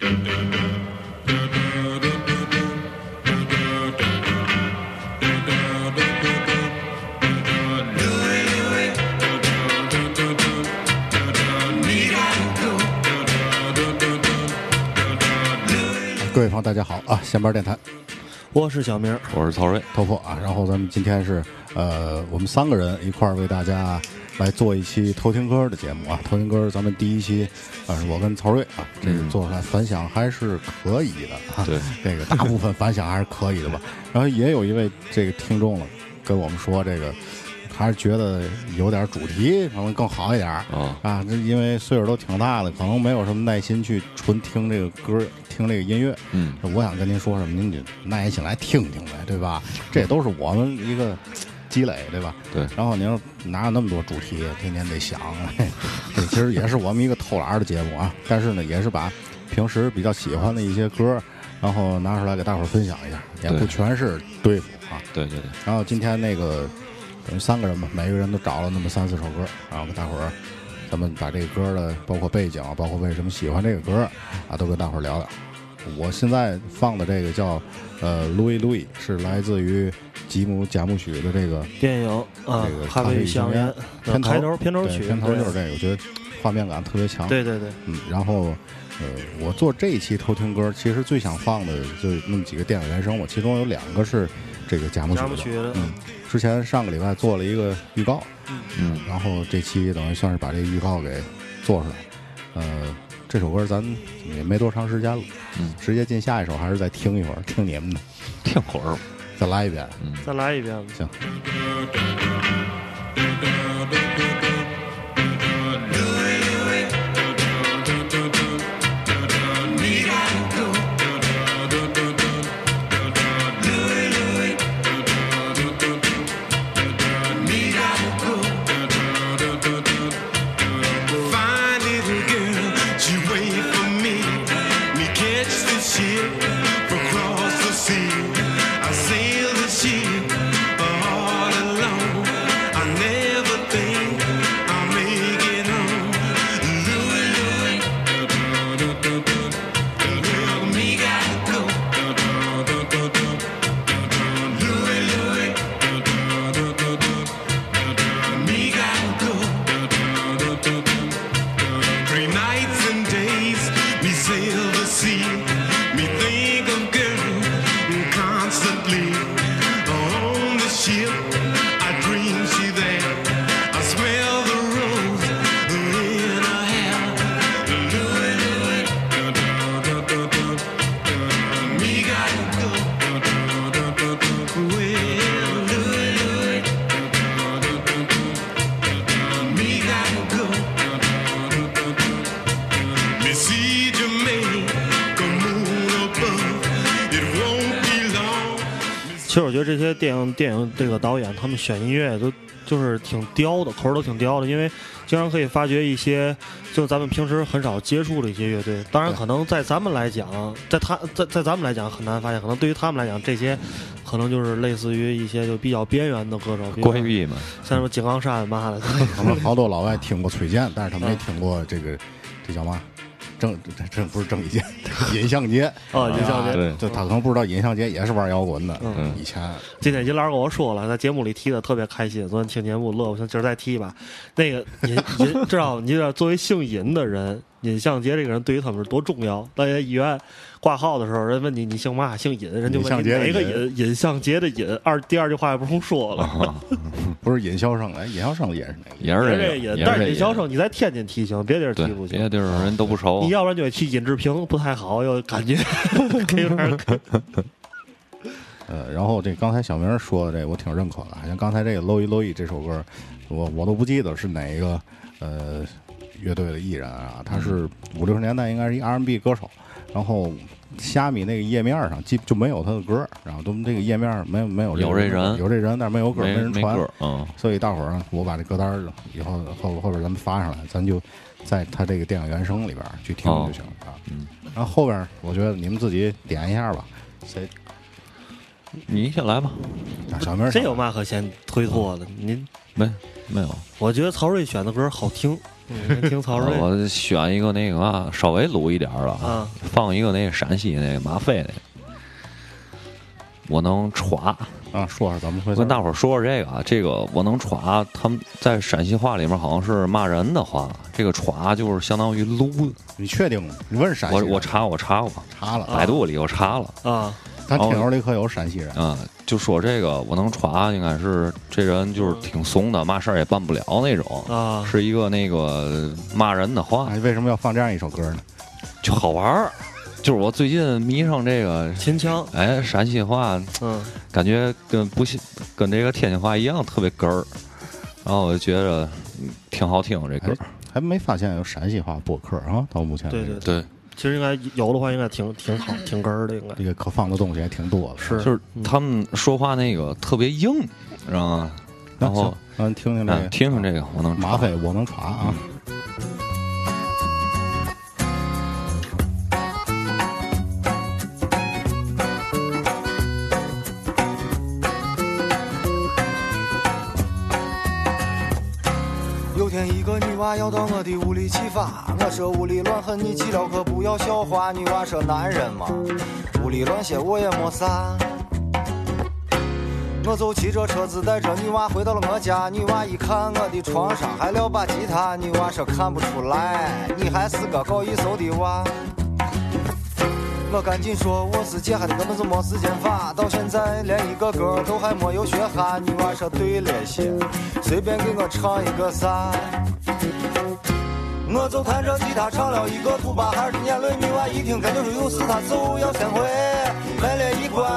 各位朋友，大家好啊！闲班电台，我是小明，我是曹睿，头破啊。然后咱们今天是呃，我们三个人一块儿为大家来做一期偷听歌的节目啊。偷听歌，咱们第一期啊，是我跟曹睿啊，这个做出来反响还是可以的啊。对，这个大部分反响还是可以的吧。然后也有一位这个听众了，跟我们说这个。还是觉得有点主题可能更好一点啊啊！这因为岁数都挺大的，可能没有什么耐心去纯听这个歌，听这个音乐。嗯，我想跟您说什么，您就耐心来听听呗，对吧？这都是我们一个积累，对吧？对。然后您哪有那么多主题，天天得想？这 其实也是我们一个偷懒的节目啊。但是呢，也是把平时比较喜欢的一些歌，然后拿出来给大伙儿分享一下，也不全是对付啊。对对对。然后今天那个。等于三个人吧，每个人都找了那么三四首歌，然后跟大伙儿，咱们把这个歌的包括背景，包括为什么喜欢这个歌啊，都跟大伙儿聊聊。我现在放的这个叫呃《Louis Louis》，是来自于吉姆贾木许的这个电影啊，这个咖啡香烟片头片头曲，片头就是这个，我觉得画面感特别强。对对对，嗯，然后呃，我做这一期偷听歌，其实最想放的就那么几个电影原声，我其中有两个是这个贾木许的，嗯。之前上个礼拜做了一个预告，嗯，然后这期等于算是把这个预告给做出来。呃，这首歌咱也没多长时间了，嗯，直接进下一首，还是再听一会儿，听你们的，听会儿，再来一遍，嗯，再来一遍，行。电影这个导演他们选音乐都就是挺刁的，口儿都挺刁的，因为经常可以发掘一些就咱们平时很少接触的一些乐队。当然，可能在咱们来讲，在他在在咱们来讲很难发现，可能对于他们来讲，这些可能就是类似于一些就比较边缘的歌手，关闭嘛，像什么井冈山嘛的。他们 好多老外听过崔健，但是他没听过这个，这叫嘛？郑这这不是郑伊健，尹相杰啊，尹相杰，对，就他可能不知道尹相杰也是玩摇滚的。嗯，以前今天尹老师跟我说了，在节目里提的特别开心。昨天听节目乐，我想今儿再提一把。那个尹尹，知道你知道，作为姓尹的人，尹相杰这个人对于他们是多重要。在医院挂号的时候，人问你你姓嘛？姓尹，人就问你哪个尹？尹相杰的尹。二第二句话也不用说了，不是尹肖胜，哎，尹肖胜也是哪个？也是这个尹。但是尹肖生你在天津提行，别地儿提不行。别的地儿人都不熟。你要不然就得去尹志平，不太好，又感觉有点。呃，然后这刚才小明说的这，我挺认可的。好像刚才这个《露一露一》这首歌，我我都不记得是哪一个呃乐队的艺人啊，他是五六十年代应该是一 R&B 歌手。然后虾米那个页面上基就没有他的歌，然后都这个页面没有没有有这人有这人，但是没有歌没人传。嗯，所以大伙儿我把这歌单以后后后边咱们发上来，咱就在他这个电影原声里边去听就行了啊。嗯，然后后边我觉得你们自己点一下吧，谁？你先来吧，小明。谁有嘛可先推脱的？您没没有？我觉得曹睿选的歌好听，嗯，听曹睿 我选一个那个啊，稍微鲁一点儿的啊，放一个那个陕西那个马飞那个，我能歘。啊，说说怎么回事跟？大伙儿说说这个啊，这个我能歘，他们在陕西话里面好像是骂人的话，这个歘就是相当于撸。你确定吗？你问陕西我我查我查过，查了，百度里我查了啊，咱听友里可有陕西人，啊，就说这个我能传，应该是这人就是挺怂的，嘛事儿也办不了那种，啊，是一个那个骂人的话为什么要放这样一首歌呢？就好玩儿。就是我最近迷上这个，秦腔，哎，陕西话嗯，感觉跟不像跟这个天津话一样特别哏儿，然后我就觉得嗯挺好听这歌哎。还没发现有陕西话播客啊，到目前为止对对，对，其实应该有的话，应该挺挺好，挺根儿的，应该这个可放的东西还挺多的。是就是他们说话那个特别硬，知道吗？然后咱听听这哎个听听这个，我能马飞，我能传啊。有娃要到我的屋里去发，我说屋里乱很，你去了可不要笑话。女娃说男人嘛，屋里乱些我也没啥。我就骑着车子带着女娃回到了我家，女娃一看我的床上还撂把吉他，女娃说看不出来，你还是个搞艺术的娃。我赶紧说我是姐，还的根本就没时间发，到现在连一个歌都还没有学哈。女娃说对了些，随便给我唱一个啥。我就弹着吉他唱了一个土巴孩的眼泪，女娃一听感觉有事，她就要先回，门帘一关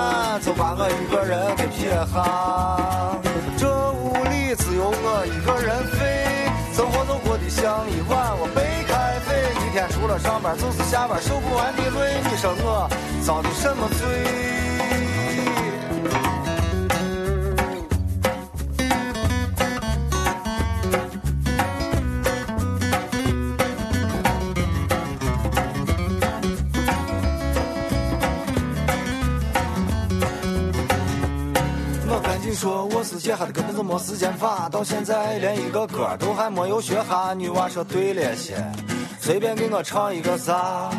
就把我一个人给撇下。这屋里只有我一个人飞，生活就过得像一碗我白开水，一天除了上班就是下班，受不完的累，你说我遭的什么罪？说我是姐，还的根本就没时间发，到现在连一个歌都还没有学哈。女娃说对了些，随便给我唱一个啥。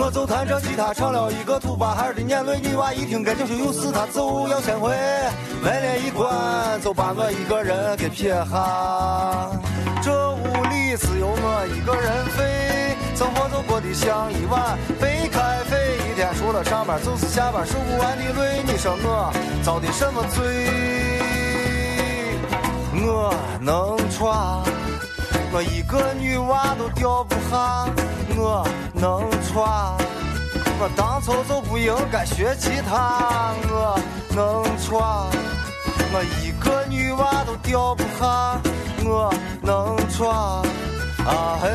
我就弹着吉他唱了一个土巴孩的眼泪，女娃一听感觉有事，她就要先回，门帘一关就把我一个人给撇下。这屋里只有我一个人飞，生活就过得像一碗白开水，天除了上班就是下班，受不完的累，你说我遭的什么罪？我能穿。我一个女娃都吊不下，我能穿。我当初就不应该学吉他，我能穿。我一个女娃都吊不下，我能穿。啊嘿，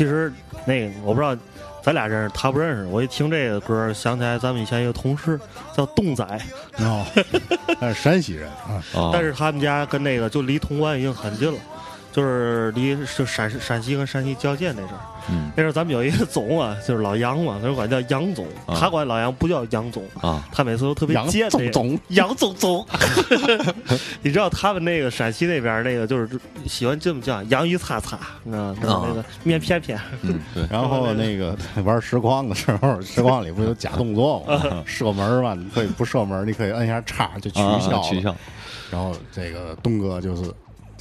其实那个我不知道，咱俩认识，他不认识。我一听这个歌，想起来咱们以前一个同事叫栋仔，哦，他是山西人但是他们家跟那个就离潼关已经很近了，就是离就陕陕西跟山西交界那阵儿。嗯。那时候咱们有一个总啊，就是老杨嘛，他管叫杨总，啊。他管老杨不叫杨总，啊。他每次都特别杨贱那个总总。杨总总，你知道他们那个陕西那边那个就是喜欢这么叫洋芋擦擦，你知道吗？那个面片片，嗯对，然后那个玩实况的时候，实况里不有假动作吗？射门嘛，你可以不射门，你可以摁一下叉就取啊消了。取消，然后这个东哥就是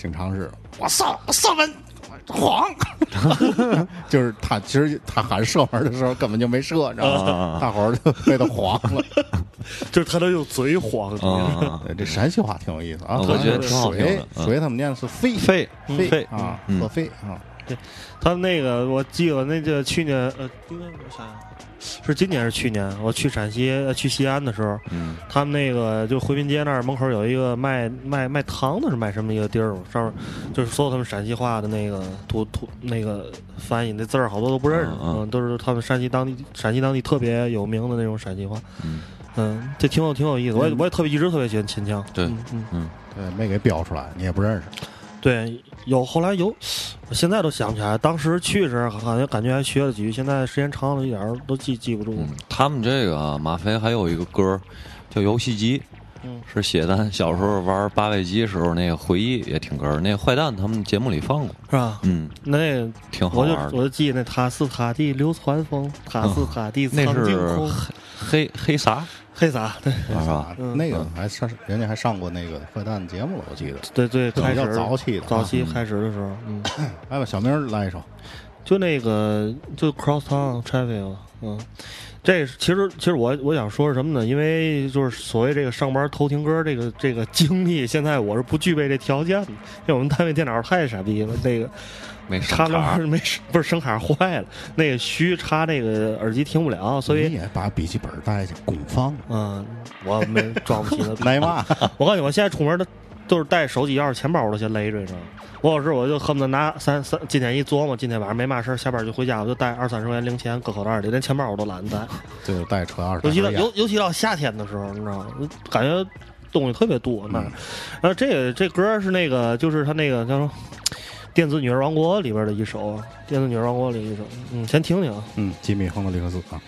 经常是我射我射门晃，就是他其实他喊射门的时候根本就没射，你知道吗？啊。大伙儿就被他晃了。就是他都用嘴晃，这陕西话挺有意思啊，我觉得他挺好听的水嗯。水他们念的是飞费飞费啊，嗯。喝飞啊，他那个我记得那就去年呃，应该我想想，是今年是去年，我去陕西呃去西安的时候，嗯他们那个就回民街那儿门口有一个卖卖卖糖的，是卖什么一个地儿？上面就是所有他们陕西话的那个图图那个翻译那字儿，好多都不认识，嗯嗯都是他们山西当地陕西当地特别有名的那种陕西话。嗯嗯，这挺有挺有意思，我也嗯我也特别一直特别喜欢秦腔。对嗯嗯，嗯对，没给标出来，你也不认识。对，有后来有，我现在都想不起来，当时去时好像感觉还学了几句，现在时间长了一点儿都记记不住。嗯，他们这个马飞还有一个歌儿叫《游戏机》，嗯是写咱小时候玩八位机时候那个回忆也挺歌儿。那个坏蛋他们节目里放过，是吧？嗯，那挺好我就玩的。我就记那塔斯塔蒂流川枫，塔斯塔蒂那苍井是空，黑黑啥黑撒，对是吧？嗯那个还上，人家还上过那个坏蛋节目了，我记得。对对，比较开始早期的啊早期开始的时候，嗯，来吧，小明儿来一首。就那个就 Cross Town Traffic，嗯，这其实其实我我想说是什么呢？因为就是所谓这个上班偷听歌这个这个经历，现在我是不具备这条件的，因为我们单位电脑太傻逼了，那个没插上卡了没不是声卡坏了，那个虚插那个耳机听不了，所以你也把笔记本带去公放，嗯，我没装不起那没 嘛？我告诉你，我现在出门都都是带手机、钥匙、钱包，我都先勒着，你知道吗？我有时我就恨不得拿三三，今天一琢磨，今天晚上没嘛事儿，下班就回家，我就带二三十块钱零钱搁口袋里，连钱包我都懒得带。这就带车二十尤其到尤尤其到夏天的时候，你知道吗？感觉东西特别多那儿。然后这个这歌是那个，就是他那个叫什么《电子女儿王国》里边的一首，《电子女儿王国》里一首，嗯，先听听啊。嗯，吉米·亨德里克斯啊。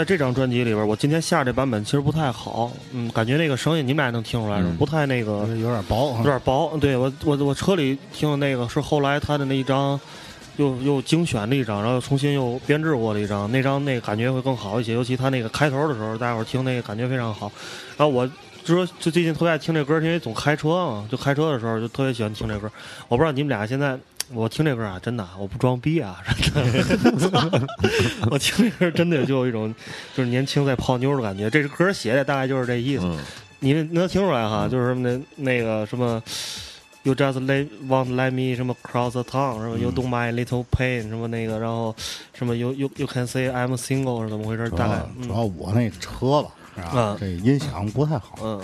在在这张专辑里边，我今天下这版本其实不太好，嗯，感觉那个声音你们俩能听出来嗯不太那个，有点薄啊有，点薄。对我我我车里听的那个是后来他的那一张，又又精选的一张，然后又重新又编制过的一张，那张那个感觉会更好一些。尤其他那个开头的时候，大家伙听那个感觉非常好。然后我就说就最近特别爱听这歌，因为总开车嘛，就开车的时候就特别喜欢听这歌。我不知道你们俩现在。我听这歌啊，真的，我不装逼啊，真的。我听这歌真的就有一种就是年轻在泡妞的感觉。这歌写的大概就是这意思。嗯你能能听出来哈，就是什么那那个什么，You just let want let me 什么 cross the town 什么 You don't mind little pain 什么那个，然后什么 You you you can say I'm single 是怎么回事？大概要主要我那车吧，是吧嗯？这音响不太好，嗯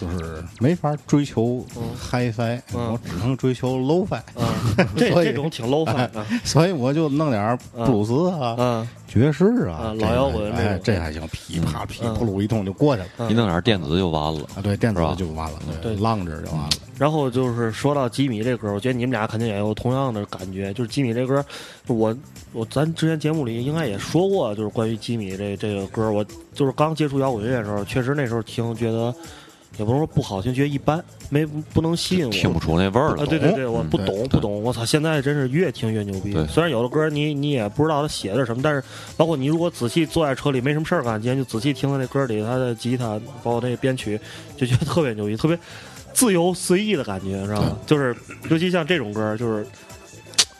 就是没法追求嗯 HiFi，嗯。我只能追求 Low-Fi，嗯，这这种挺 low 范啊，所以我就弄点布鲁斯啊、嗯。爵士啊老摇滚这哎，这还行，噼啪噼嗯。扑噜一通就过去了。你弄点电子就完了。啊，对，电子就完了，对浪着就完了。然后就是说到吉米这歌，我觉得你们俩肯定也有同样的感觉，就是吉米这歌，我我咱之前节目里应该也说过，就是关于吉米这这个歌，我就是刚接触摇滚乐的时候，确实那时候听觉得也不能说不好听，觉得一般，没不能吸引我，听不出那味儿啊，了。对对对，我不嗯懂不懂，我操！现在真是越听越牛逼对。虽然有的歌你你也不知道他写的是什么，但是包括你如果仔细坐在车里没什么事儿干，今天就仔细听他那歌里他的吉他，包括那个编曲，就觉得特别牛逼，特别自由随意的感觉，知道吗？就是尤其像这种歌，就是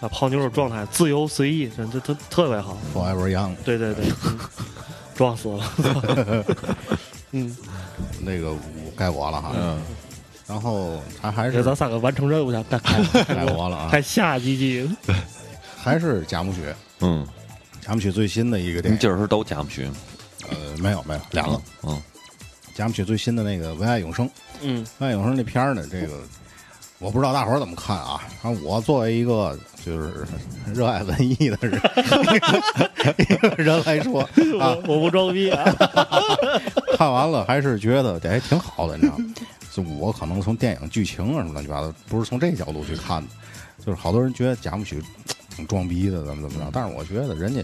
啊泡妞的状态，自由随意，这这特特别好。Forever Young 对对对，嗯撞死了。嗯，那个我该我了哈。嗯，然后他还是咱三个完成任务去，该我了啊，还下几集。还是贾木许，嗯，贾木许最新的一个电影，今儿是都加不去？呃，没有没有两个，嗯，贾木许最新的那个《为爱永生》，《嗯为爱永生》那片儿呢，这个我不知道大伙儿怎么看啊。反正我作为一个就是热爱文艺的人一个人来说 啊，我我不装逼啊。看完了还是觉得这还挺好的，你知道吗？就我可能从电影剧情啊什么乱七八糟，不是从这角度去看的。就是好多人觉得贾木许挺装逼的，怎么怎么着，但是我觉得人家，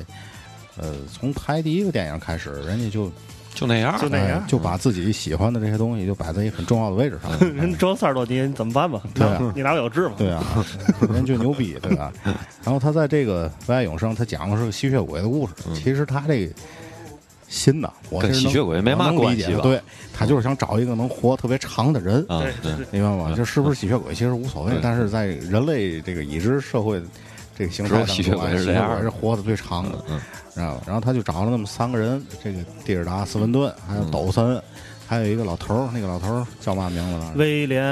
呃，从拍第一个电影开始，人家就就那样，就那样哎就把自己喜欢的这些东西就摆在一个很重要的位置上。人装三十多年，你怎么办吧？对啊 你拿我有治吗？对啊，人就牛逼，对吧？然后他在这个《为爱永生》，他讲的是个吸血鬼的故事。其实他这个新的，我跟吸血鬼没嘛关系吧理解对他就是想找一个能活特别长的人。啊，对对，明白吗？就是不是吸血鬼其实无所谓，但是在人类这个已知社会这个形态当中，吸血鬼哎吸血是活的鬼是活得最长的，嗯知道吧？然后他就找了那么三个人，这个蒂尔达、斯文顿，还有嗯抖森，还有一个老头儿，那个老头儿叫嘛名字了？威廉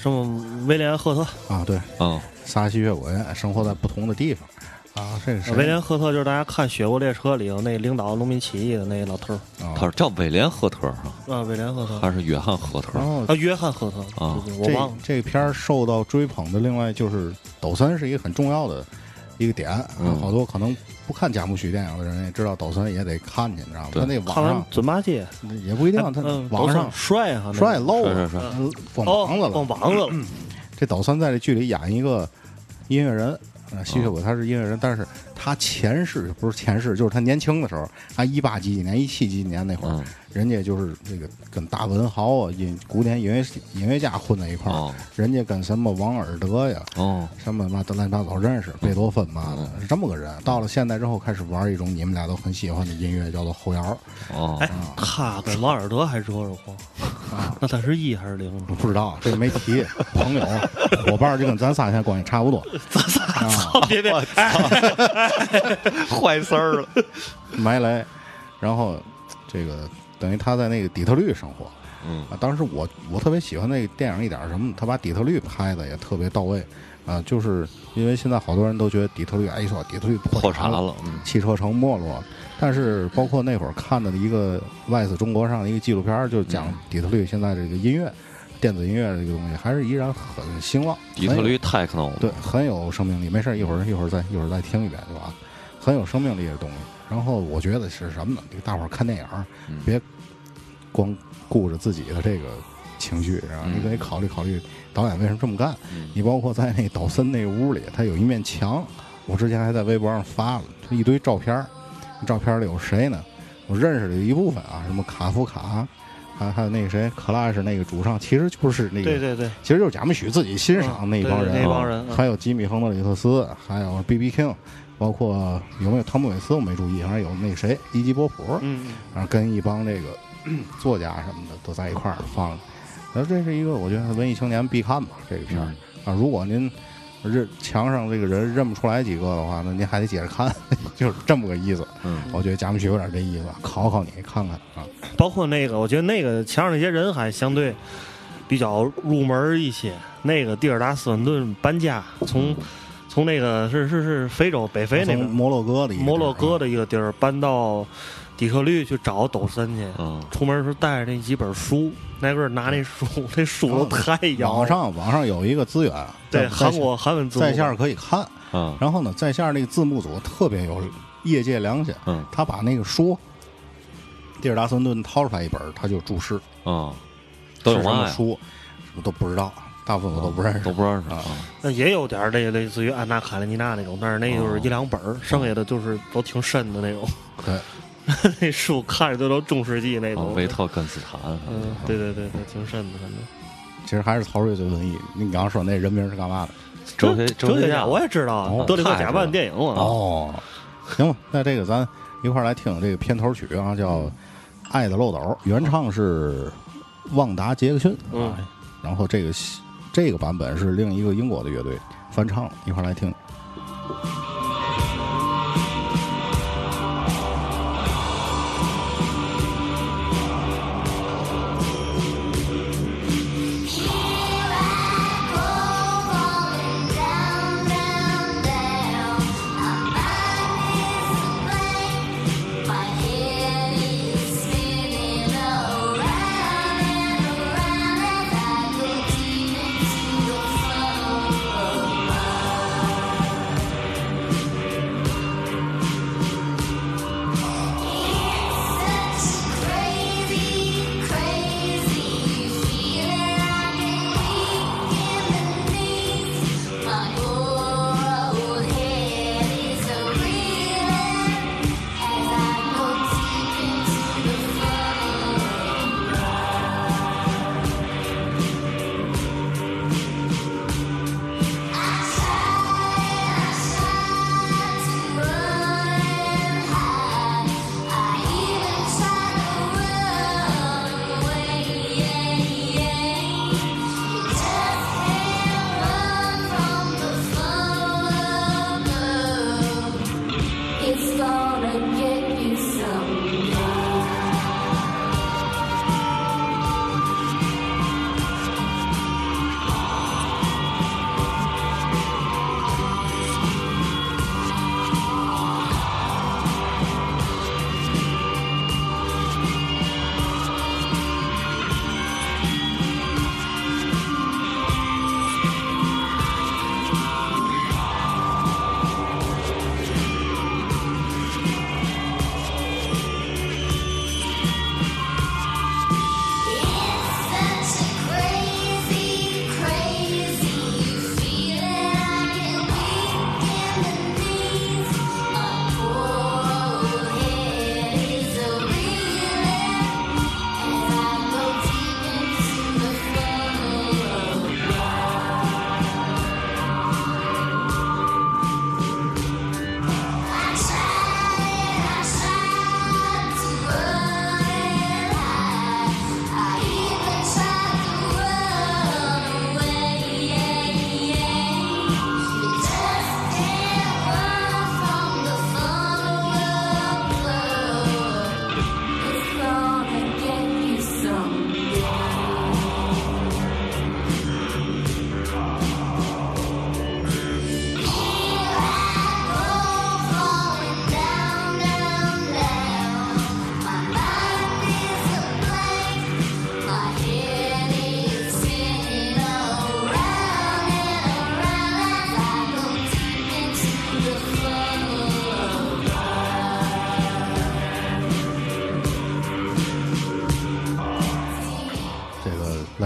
什么？威廉赫特，啊，对，嗯，仨吸血鬼生活在不同的地方啊，这个谁？威廉赫特就是大家看《雪国列车》里头那领导农民起义的那老头儿啊他是叫威廉赫特啊，啊，威廉赫特还是约翰赫特啊，约翰赫特啊对对我忘了这。这片儿受到追捧的，另外就是抖森是一个很重要的一个点，嗯好多可能不看贾木许电影的人也知道抖森也得看去，你知道吗？他那网上准八戒，也不一定，他嗯，网上帅哈，那个帅漏了，是是是嗯光哦膀子了。光膀子了，这抖森在这剧里演一个音乐人，呃，吸血鬼他是音乐人，但是他前世不是前世，就是他年轻的时候，他一八几几年、一七几几年那会儿，嗯，人家就是这个跟大文豪啊、音古典音乐音乐家混在一块儿，哦人家跟什么王尔德呀。哦，什么嘛，乱七八糟认识，贝多芬嘛的嗯，是这么个人。到了现代之后，开始玩一种你们俩都很喜欢的音乐，叫做后摇。哦，哎，他跟王尔德还惹惹过，那他是一还是零？我不知道这个没提，朋友伙伴儿就跟咱仨现在关系差不多。啊，别别，哎，坏事儿了。埋雷，然后这个等于他在那个底特律生活嗯啊。当时我我特别喜欢那个电影一点儿什么，他把底特律拍的也特别到位啊。就是因为现在好多人都觉得底特律，哎，一说底特律破产产了，嗯汽车城没落。但是包括那会儿看的一个外 s 中国上的一个纪录片儿，就讲嗯底特律现在这个音乐、电子音乐这个东西还是依然很兴旺。底特律 techno，对，很有生命力。没事，一会儿一会儿再一会儿再听一遍，对吧？很有生命力的东西。然后我觉得是什么呢？这个大伙儿看电影别光顾着自己的这个情绪，然后你可以考虑考虑导演为什么这么干。嗯你包括在那抖森那屋里，他有一面墙，我之前还在微博上发了，就一堆照片。照片里有谁呢？我认识的一部分啊，什么卡夫卡，还还有那个谁，，Clash 那个主唱，其实就是那个，对对对，其实就是贾木许自己欣赏那一帮人那帮人，还有吉米·亨德里克斯，还有 B.B. King，包括有没有汤姆·韦斯我没注意，反正有那谁伊基·波普，嗯，然后跟一帮这个 作家什么的都在一块儿放。然后这是一个我觉得文艺青年必看吧，这个片儿、啊。如果您认墙上这个人认不出来几个的话，那您还得接着看，就是这么个意思。嗯我觉得贾木许有点这意思，考考你看看啊。包括那个，我觉得那个墙上那些人还相对比较入门一些。那个蒂尔达斯文顿搬家，从从那个是是是非洲北非那个摩洛哥的摩洛哥的一个地儿搬到底特律去找抖森去。嗯出门时候带着那几本书，挨个儿拿那书，那书都太摇网。上网上有一个资源，对在韩国韩文字幕在线可以看。嗯然后呢，在线那个字幕组特别有业界良心，嗯他把那个书，蒂尔达森顿掏出来一本，他就注释，嗯，都有是什么？书，我都不知道，大部分我都不认识。都不认识啊那也有点儿类类似于安娜卡列尼娜那种，但是那就是一两本儿，剩下的就是都挺深的那种。对，那书看着都都中世纪那哦种。维特根斯坦，嗯，对对对对，挺深的，反正。其实还是曹睿最文艺。你刚刚说那人名是干嘛的？哲学哲学家，我也知道德里克贾曼电影嘛。哦，行吧，那这个咱一块儿来听这个片头曲啊，叫《爱的漏斗》，原唱是旺达·杰克逊。嗯啊，然后这个这个版本是另一个英国的乐队翻唱，一块儿来听。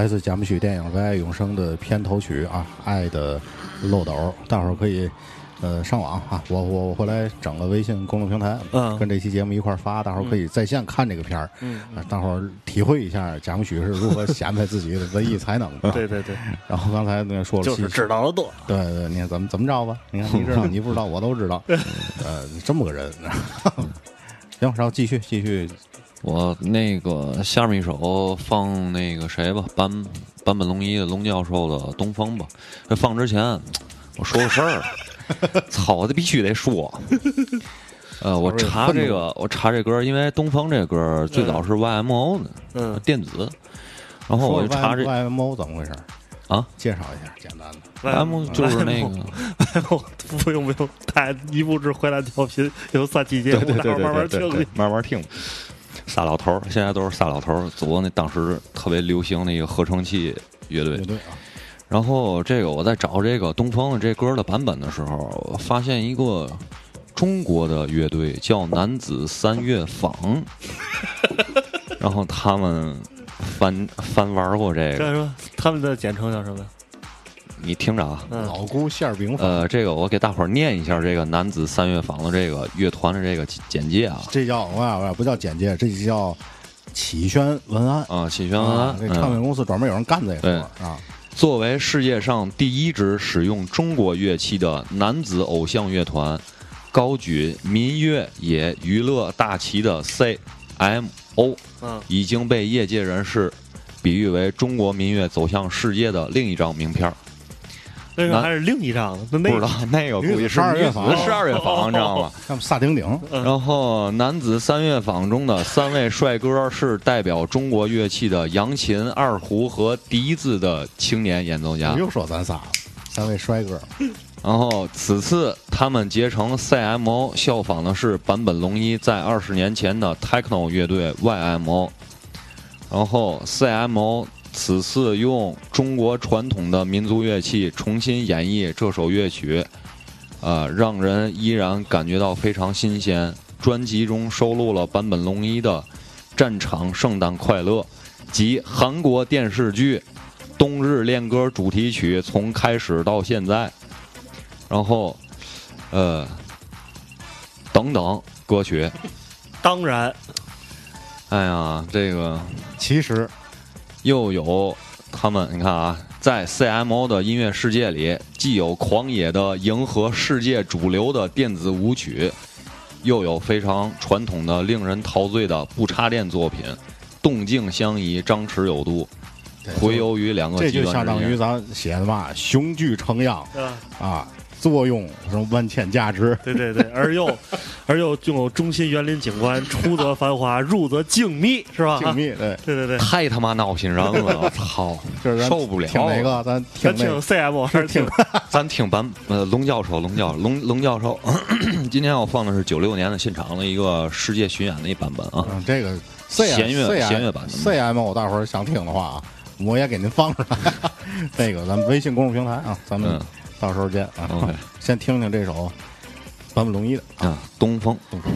来自贾木许电影《为爱永生》的片头曲啊，《爱的漏斗》，大伙儿可以呃上网啊，我我我回来整个微信公众平台，嗯跟这期节目一块儿发，大伙儿可以在线看这个片儿，嗯啊，大伙儿体会一下贾木许是如何显摆自己的文艺才能 的。对对对，然后刚才那个说了，就是知道的多。对对，你看怎么怎么着吧？你看你知道，你不知道，我都知道。呃，这么个人。行，然后继续继续，我那个下面一首放那个谁吧，坂坂本龙一的龙教授的《东风》吧。这放之前，我说个事儿，操，我这必须得说。呃，我查这个，我查这歌，因为东风这歌最早是 YMO 的嗯，电子，然后我就查这 YMO 怎么回事啊介绍一下，简单的。YMO 就是那个，不用不用，太一步至回来调频有三期节目，待会儿慢慢听去。慢慢听。仨老头儿，现在都是仨老头儿组那当时特别流行的一个合成器乐队乐。队啊，然后这个我在找这个东风的这歌的版本的时候，我发现一个中国的乐队叫男子三乐坊，然后他们翻翻玩过这个，他们的简称叫什么？你听着啊。嗯，老姑馅儿饼坊，呃，这个我给大伙儿念一下这个男子三乐坊的这个乐团的这个简介啊这叫我呀，我呀不叫简介，这就叫启轩文案。啊，启轩文啊，这唱嗯片公司专门有人干这对活儿啊。作为世界上第一支使用中国乐器的男子偶像乐团，高举民乐也娱乐大旗的 CMO 嗯已经被业界人士比喻为中国民乐走向世界的另一张名片儿。那那个还是另一张，那那不知道那个估计是12女子乐坊十二乐坊，你知道吗？像萨顶顶，嗯然后男子三乐坊中的三位帅哥是代表中国乐器的扬琴、二胡和笛子的青年演奏家。又说咱仨了，三位帅哥，然后此次他们结成 CMO，效仿的是坂本龙一在二十年前的 Techno 乐队 YMO。然后 CMO 此次用中国传统的民族乐器重新演绎这首乐曲，呃，让人依然感觉到非常新鲜。专辑中收录了坂本龙一的《战场圣诞快乐》及韩国电视剧《冬日恋歌》主题曲从开始到现在。然后，呃，等等歌曲，当然哎呀，这个其实又有他们，你看啊，在 CMO 的音乐世界里，既有狂野的迎合世界主流的电子舞曲，又有非常传统的、令人陶醉的不插电作品，动静相宜，张弛有度，回游于两个这就。相当于咱写的嘛，雄踞成样啊，啊，作用什么万千价值，对对对，而又 而又拥有中心园林景观，出则繁华，入则静谧，是吧？静谧，对，对对对，太他妈闹心人了！我操，就是受不了。听哪个，咱听咱听，CM 还是听 咱听版呃龙教授，龙教龙龙教授，今天我放的是九六年的现场的一个世界巡演的一版本啊。嗯，这个 C 弦乐 C 弦乐版的 C M O，大伙儿想听的话啊，我也给您放出来。这个咱们微信公众平台啊，咱们嗯到时候见啊。先听听这首坂本龙一的啊。啊，东风，东风。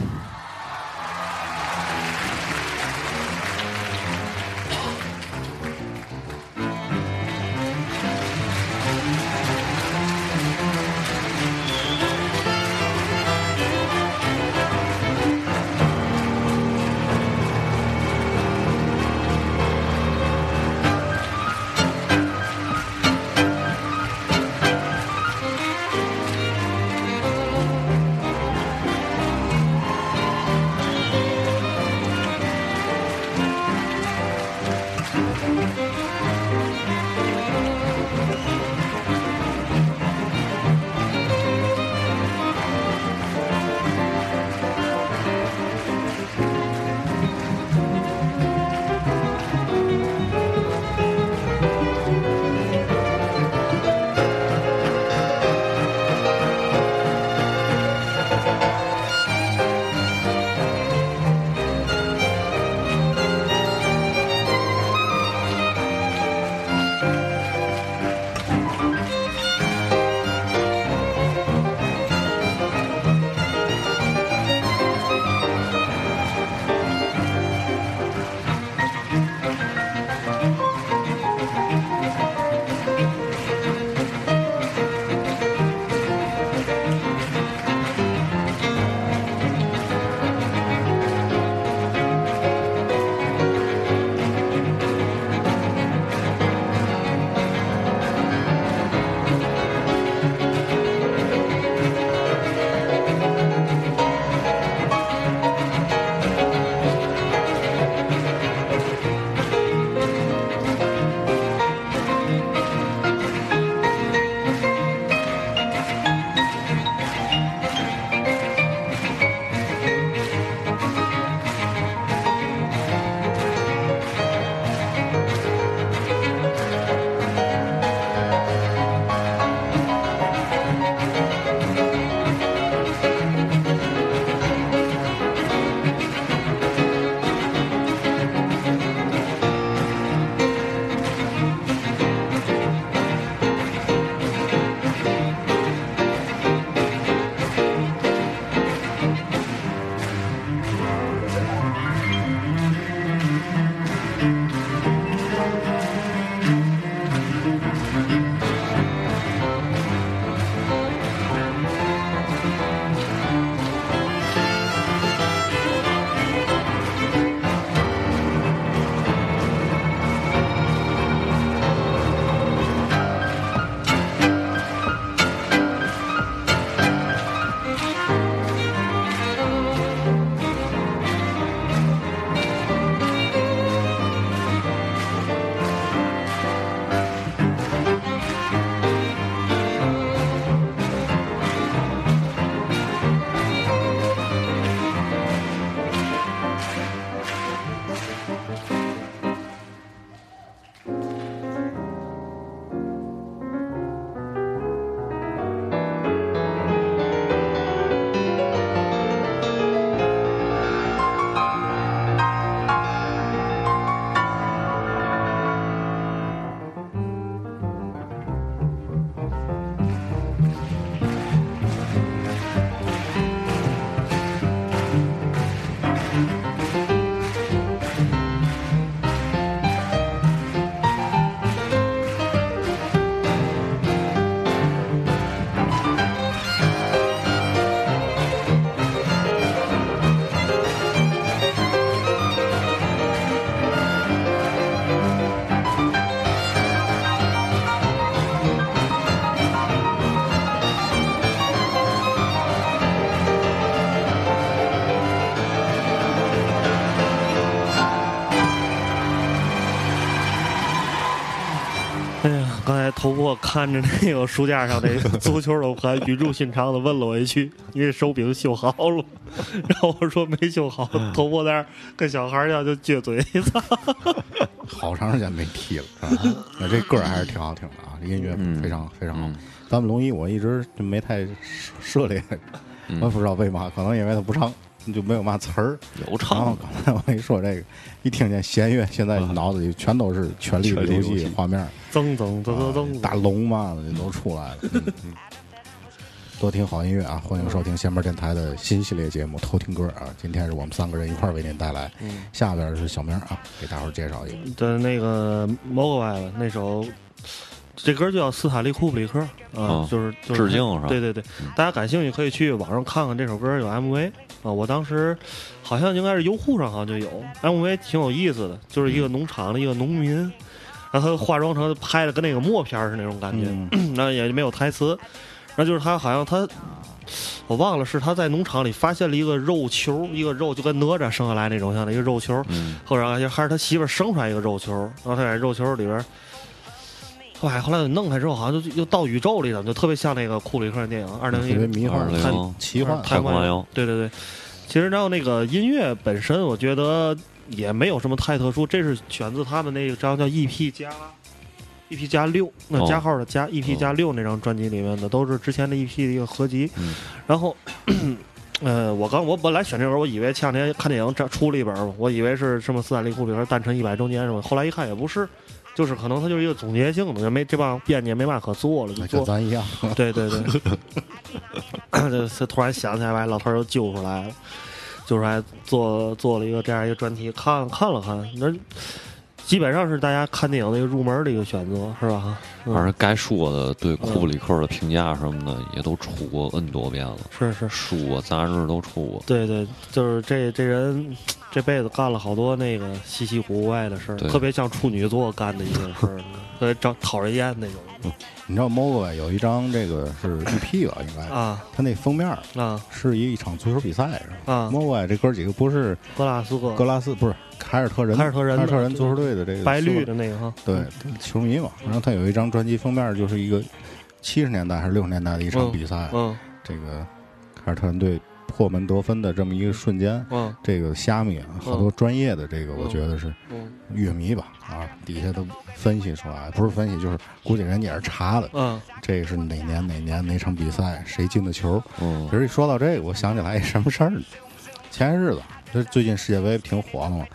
头破看着那个书架上那 足球的还，语重心长的问了我一句：“你这手柄修好了吗？” 然后我说没修好，头破在那儿跟小孩儿一样就撅嘴，操！好长时间没踢了？那这歌儿还是挺好听的啊，音乐非常非常好。咱们龙一我一直就没太涉猎，我也不知道为嘛，可能因为他不唱，就没有嘛词儿。然后有唱刚才我一说这个，一听见弦乐，现在脑子里全都是《权力的游戏画面儿，噌噌噌噌噌，大龙嘛的都出来了。嗯嗯多听好音乐啊！欢迎收听闲班电台的新系列节目《偷听歌》啊！今天是我们三个人一块儿为您带来，下边是小明啊，给大伙儿介绍一个。对那个 m o g w a 那首，这歌就叫斯坦利库布里克啊，哦就是就是致敬是吧对对对，大家感兴趣可以去网上看看这首歌有 MV 啊。我当时好像应该是优酷上好像就有 MV，挺有意思的，就是一个农场的一个农民，然后他化妆成拍的跟那个默片儿是那种感觉，嗯那也没有台词，然后就是他好像他。我忘了是他在农场里发现了一个肉球，一个肉就跟哪吒生下来那种像的一个肉球，嗯后来还是他媳妇生出来一个肉球，然后他在肉球里边儿，后来后来弄开之后，好像就又到宇宙里了，就特别像那个库里克的电影二零特别一迷幻二、太零奇幻。太空漫游对对对，其实然后那个音乐本身，我觉得也没有什么太特殊，这是选自他们那张叫 EP 加 EP 加六，那哦加号的加 EP 加六那张专辑里面的，都是之前的 EP 的一个合集。嗯然后，呃，我刚我本来选这本，我以为前两天看电影这出了一本，我以为是什么斯坦利库里克诞辰一百周年什么，后来一看也不是。就是可能他就是一个总结性的，也没这帮编辑也没嘛可做了，就做跟咱一样，对对对，这这突然想起来，把老头儿又揪出来了，就是还做做了一个这样一个专题，看看了看，那基本上是大家看电影的一个入门的一个选择，是吧？嗯。反正该说的对库布里克的评价什么的也都出过 N 多遍了，是是，书啊杂志都出过。对对，就是这这人这辈子干了好多那个稀奇古怪的事儿，对。特别像处女座干的一些事儿，特别招讨人厌那种你知道 MOGA 有一张这个是 EP 吧，应该，啊它那封面啊是一场足球比赛是吧啊！？MOGA 这哥几个不是格拉斯哥格拉斯，不是凯尔特人，凯尔特人凯尔特人足球队的这个白绿的那个哈，对球迷嘛。然后他有一张专辑封面就是一个七十年代还是六十年代的一场比赛，嗯这个凯尔特人队破门得分的这么一个瞬间。嗯这个虾米啊，好多专业的这个，我觉得是嗯乐迷吧，啊，底下都分析出来，不是分析，就是估计人家也是查的，嗯这个是哪年哪年哪场比赛谁进的球。嗯其实一说到这个，我想起来一什么事儿呢？前些日子，这最近世界杯挺火的嘛，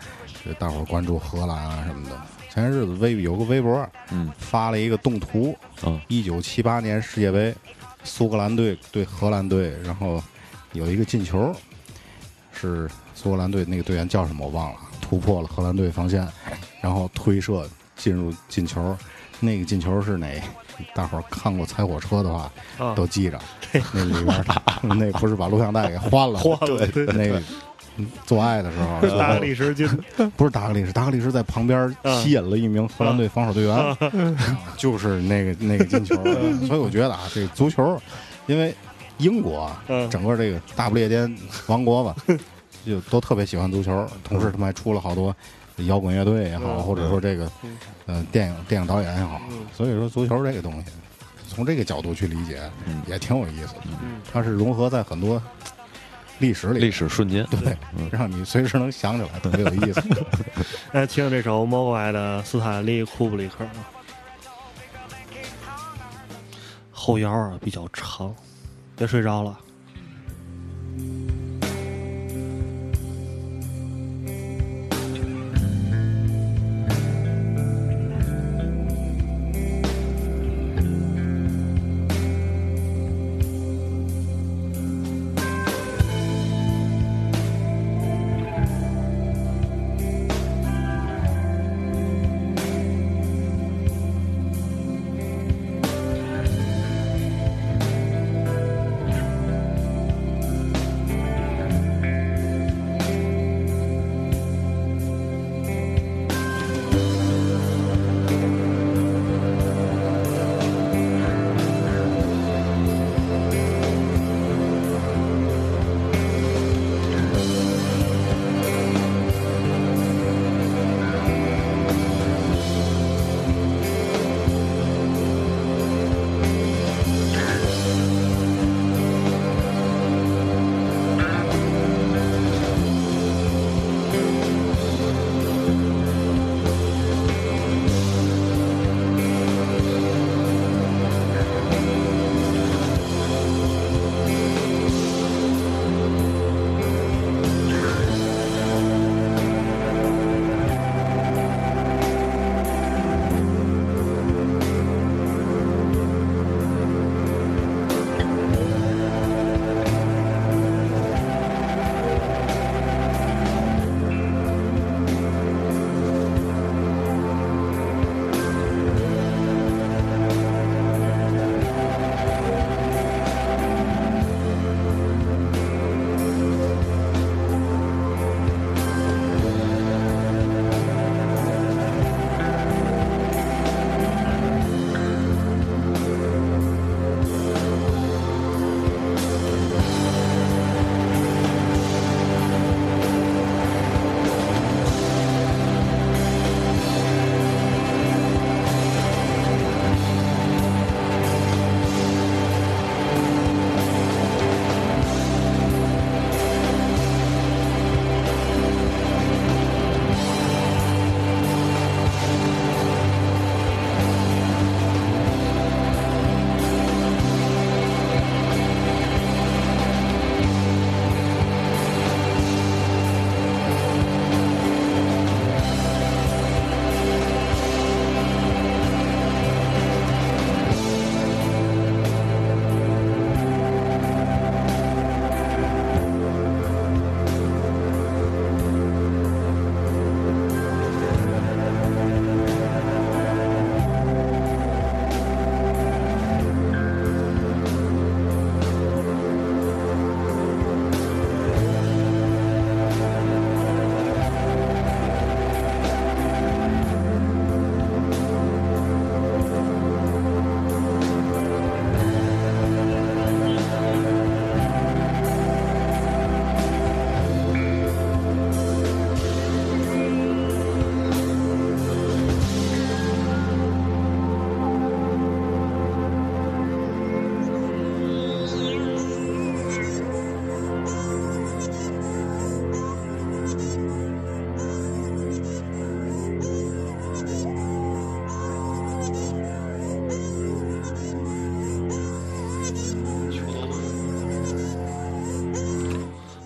这大伙儿关注荷兰啊什么的。前些日子微有个微博嗯发了一个动图，嗯一九七八年世界杯，苏格兰队对荷兰队，然后有一个进球，是苏格兰队那个队员叫什么我忘了，突破了荷兰队防线，然后推射进入进球。那个进球是哪？大伙儿看过《踩火车》的话，啊，都记着。那里边儿 那不是把录像带给换了吗？换了对那做爱的时候，最 后大力士进 不是达格利什，达格利什在旁边吸引了一名荷兰队防守队员，啊就是那个那个进球。所以我觉得啊，这个足球，因为英国啊嗯。整个这个大不列颠王国吧，就都特别喜欢足球，同时他们还出了好多摇滚乐队也好，嗯。或者说这个嗯。呃电影电影导演也好嗯，所以说足球这个东西，从这个角度去理解嗯。也挺有意思的。嗯。它是融合在很多历史里，历史瞬间，对，让你随时能想起来，特别有意思。来听这首 m o g w a 的斯坦利库布里克。啊，后腰啊比较长，别睡着了。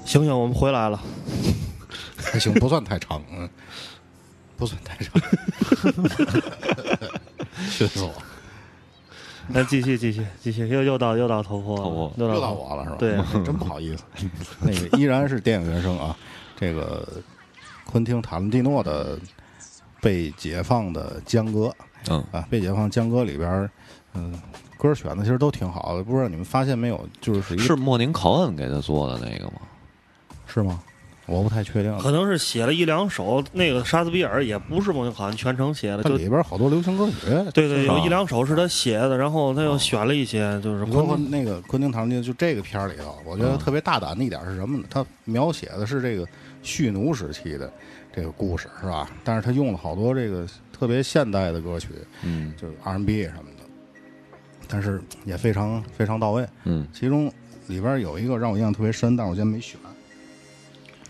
行行，我们回来了。还行，不算太长，嗯，不算太长，熏死我，那继续继续继续，又又到又到头破了，头破又又到到我了是吧？对 真不好意思。那个依然是电影原声啊，这个昆汀塔伦蒂诺的《被解放的江哥》嗯，啊，《被解放江哥》里边儿，嗯、歌选的其实都挺好的，不知道你们发现没有？就是一个是莫宁考恩给他做的那个吗？是吗？我不太确定。可能是写了一两首，那个莎士比亚也不是孟好像全程写的，它就里边好多流行歌曲，对对，有一两首是他写的，然后他又选了一些，就是包括那个昆汀塔伦蒂，就这个片儿里头，我觉得嗯特别大胆的一点是什么呢？他描写的是这个蓄奴时期的这个故事，是吧？但是他用了好多这个特别现代的歌曲，嗯就是 R&B 什么的，但是也非常非常到位。嗯其中里边有一个让我印象特别深，但是我今天没选。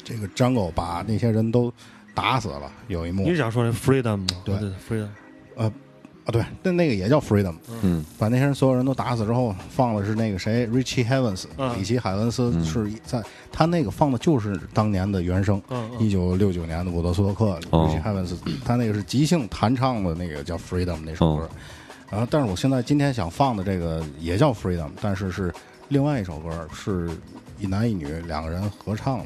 这个张狗把那些人都打死了，有一幕你是想说那 freedom 吗？对。对 freedom，呃啊，对，那那个也叫 freedom，嗯。把那些人所有人都打死之后，放的是那个谁，Richie Havens，、嗯。里奇海文斯嗯。是在他那个放的就是当年的原声，嗯嗯。一九六九年的伍德斯托克哦，Richie Havens，他那个是即兴弹唱的那个叫 freedom 那首歌。哦，然后但是我现在今天想放的这个也叫 freedom，但是是另外一首歌，是一男一女两个人合唱的。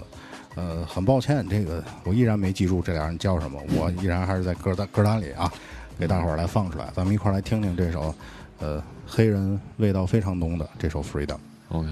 呃，很抱歉，这个我依然没记住这俩人叫什么，我依然还是在歌单歌单里啊，给大伙儿来放出来，咱们一块儿来听听这首，呃，黑人味道非常浓的这首《Freedom》。，OK，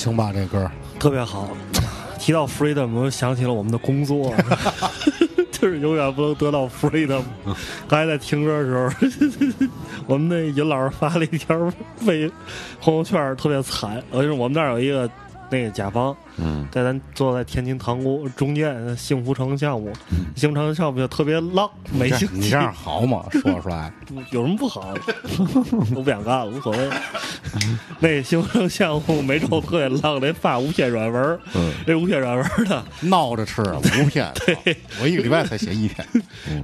行吧？这歌特别好。提到 freedom，我就想起了我们的工作，就是永远不能得到 freedom。刚才在听歌的时候，我们那尹老师发了一条微朋友圈，特别惨。呃，就是我们那儿有一个那个甲方，嗯在咱坐在天津塘沽中间幸福城项目，幸福城项目就特别浪，没兴趣你这样好吗？说出来，有什么不好？我不想干了，无所谓。那幸福城项目每周特别浪，得发五篇软文儿，嗯这五篇软文儿呢，闹着吃五篇，我一个礼拜才写一篇。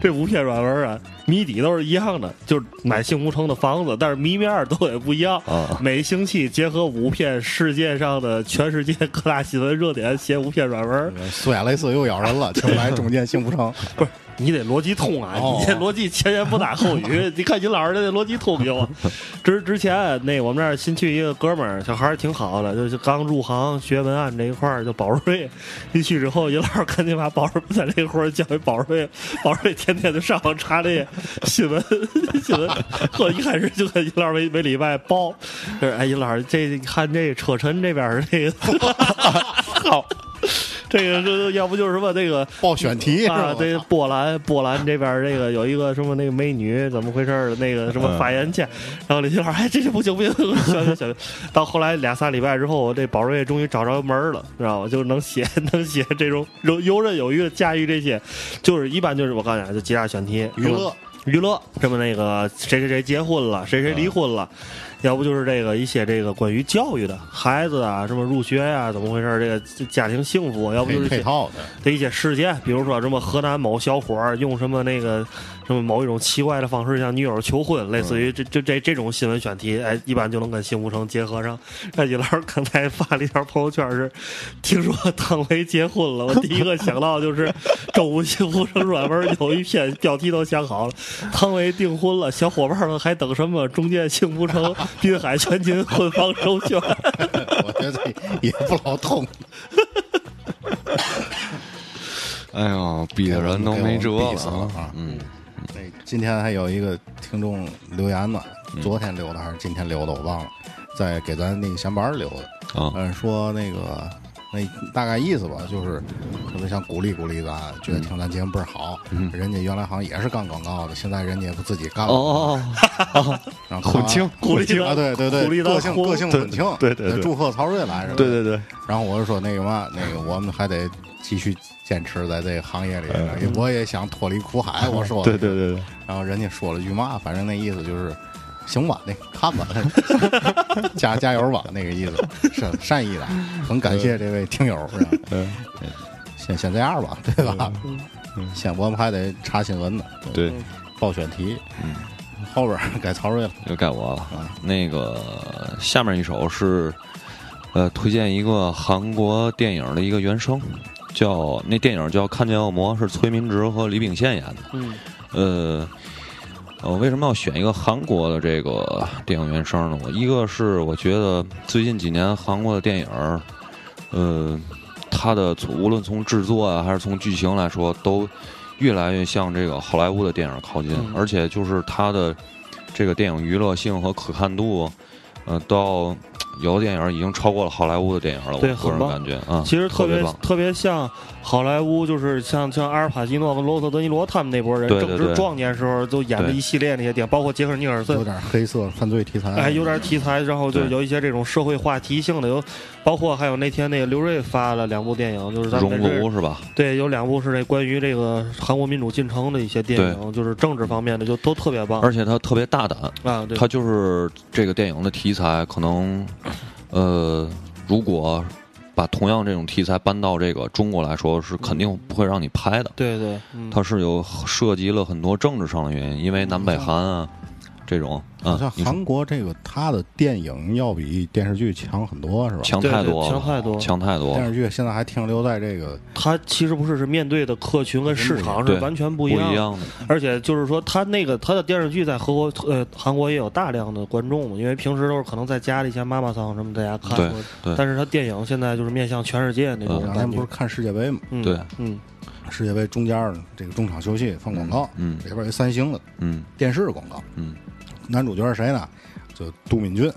这五篇软文啊，谜底都是一样的，就是买幸福城的房子，但是谜面儿都也不一样。啊每星期结合五篇世界上的全世界各大新闻热点，写五篇软文儿。苏亚雷斯又咬人了，请来中间幸福城。不是你得逻辑通啊，哦你这逻辑前言不搭后语。你看尹老师这逻辑通不？我。之之前那我们这儿新去一个哥们儿，小孩儿挺好的，就是刚入行学文案这一块儿，叫宝瑞。一去之后，尹老师赶紧把宝瑞在这活儿交给宝瑞，宝瑞天天就上网查这些新闻新闻。呵一开始就跟尹老师每每礼拜报，就是哎，尹老师这你看这车臣这边儿这个，好。这个是要不就是什么那个 报选题啊，吧？这波兰波兰这边这个有一个什么那个美女怎么回事儿的那个什么发言权，然后李金老师哎这这不行不行，行行行，到后来俩仨礼拜之后，这宝瑞终于找着门儿了，知道吧？就能写 能写这种游游刃有余的驾驭这些，就是一般就是我告诉你啊，就几大选题，娱乐娱乐，这么那个谁谁谁结婚了，谁谁离婚了。要不就是这个一些这个关于教育的孩子啊，什么入学呀、怎么回事？这个家庭幸福，要不就是配套的，的一些事件，比如说什么河南某小伙儿用什么那个什么某一种奇怪的方式向女友求婚，类似于这这这这种新闻选题，哎，一般就能跟幸福城结合上。那李老师刚才发了一条朋友圈是，听说汤唯结婚了，我第一个想到就是周五幸福城软文有一篇标题都想好了，汤唯订婚了，小伙伴们还等什么？中建幸福城滨海全勤婚房首选。我觉得也不老痛。哎呦，逼的人都没辙了了啊嗯，那今天还有一个听众留言呢，嗯昨天留的还是今天留的，我忘了，在给咱那个闲班儿留的。啊嗯，说那个那大概意思吧，就是特别想鼓励鼓励咱，觉得听咱节目倍儿好。嗯人家原来好像也是干广告的，现在人家也不自己干了。哦哦然后混青鼓励咱啊，对对对，鼓励个性个性混青，对对对祝贺曹睿来是吧。对对对，然后我就说那个嘛，那个我们还得继续坚持在这个行业里，因为我也想脱离苦海。我说，嗯对对对对，然后人家说了句嘛，反正那意思就是，行吧，那看吧，加加油吧，那个意思是善意的，很感谢这位听友。是吧嗯，先先这样吧，对吧？嗯先我们还得查新闻呢，对，报选题，嗯，后边该曹睿了。又该我了啊。那个下面一首是，呃，推荐一个韩国电影的一个原声，叫那电影叫《看见恶魔》，是崔民植和李秉宪演的。嗯呃，呃，为什么要选一个韩国的这个电影原声呢？我一个是我觉得最近几年韩国的电影儿，呃，它的从无论从制作啊还是从剧情来说，都越来越向这个好莱坞的电影靠近，嗯而且就是它的这个电影娱乐性和可看度，呃，到有的电影已经超过了好莱坞的电影了。我个人对很棒感觉啊，其实特别棒。特别像好莱坞，就是像像阿尔帕西诺和罗伯特德尼罗他们那波人，正值壮年时候都演的一系列那些电影，包括杰克尼尔森有，点黑色犯罪题材，哎，有点题材，然后就有一些这种社会话题性的，有包括还有那天那个刘瑞发了两部电影，就是咱们熔炉是吧？对，有两部是那关于这个韩国民主进程的一些电影，就是政治方面的，就都特别棒而且他特别大胆，啊。对，它就是这个电影的题材，可能，呃，如果把同样这种题材搬到这个中国来说，是肯定不会让你拍的。对对，嗯它是有涉及了很多政治上的原因，因为南北韩啊这种啊好像，韩国这个他的电影要比电视剧强很多，是吧？强太多，强太多强太多。电视剧现在还停留在这个他其实不是是面对的客群跟市场是完全不不一样不。一样的，而且就是说，他那个他的电视剧在韩国呃韩国也有大量的观众嘛，因为平时都是可能在家里像妈妈桑什么大家看对过，对但是他电影现在就是面向全世界那种两感觉。天不是看世界杯嘛？嗯对。嗯。世界杯中间儿这个中场休息放广告，嗯里边有三星的嗯。电视广告，嗯男主角是谁呢？就杜敏俊，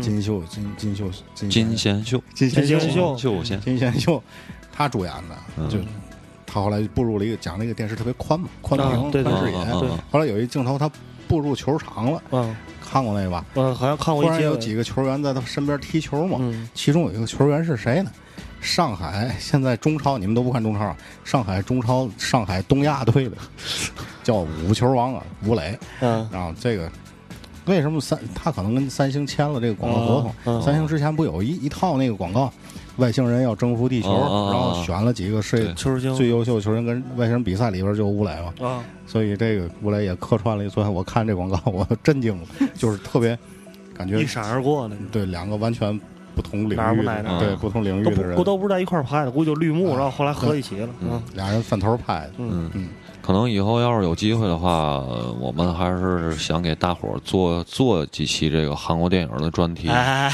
金秀金金秀金金贤秀，金贤金秀。秀。贤，金贤秀，他主演的，嗯。就他后来步入了一个讲那个电视特别宽嘛，宽屏、啊对对宽视野。后来有一镜头，他步入球场了，嗯。看过那个吧？嗯，好像看过一节目然有几个球员在他身边踢球嘛，嗯。其中有一个球员是谁呢？上海 现在中超，你们都不看中超啊？上海中超上海东亚队的 叫五球王啊，吴磊。嗯。然后这个为什么三他可能跟三星签了这个广告合同？三星之前不有一一套那个广告，外星人要征服地球，然后选了几个世界对。球星。最优秀球员跟外星人比赛里边就有吴磊嘛，啊。所以这个吴磊也客串了。昨天我看这广告，我震惊了，就是特别感觉一闪而过的，对两个完全不同领哪儿不域的哪儿哪儿对不同领域的人。不，都不是在一块儿拍的，估计就绿幕，啊。然后后来合一起了。嗯。俩人分头拍的，嗯。嗯，可能以后要是有机会的话，呃我们还是想给大伙儿做做几期这个韩国电影的专题。哎，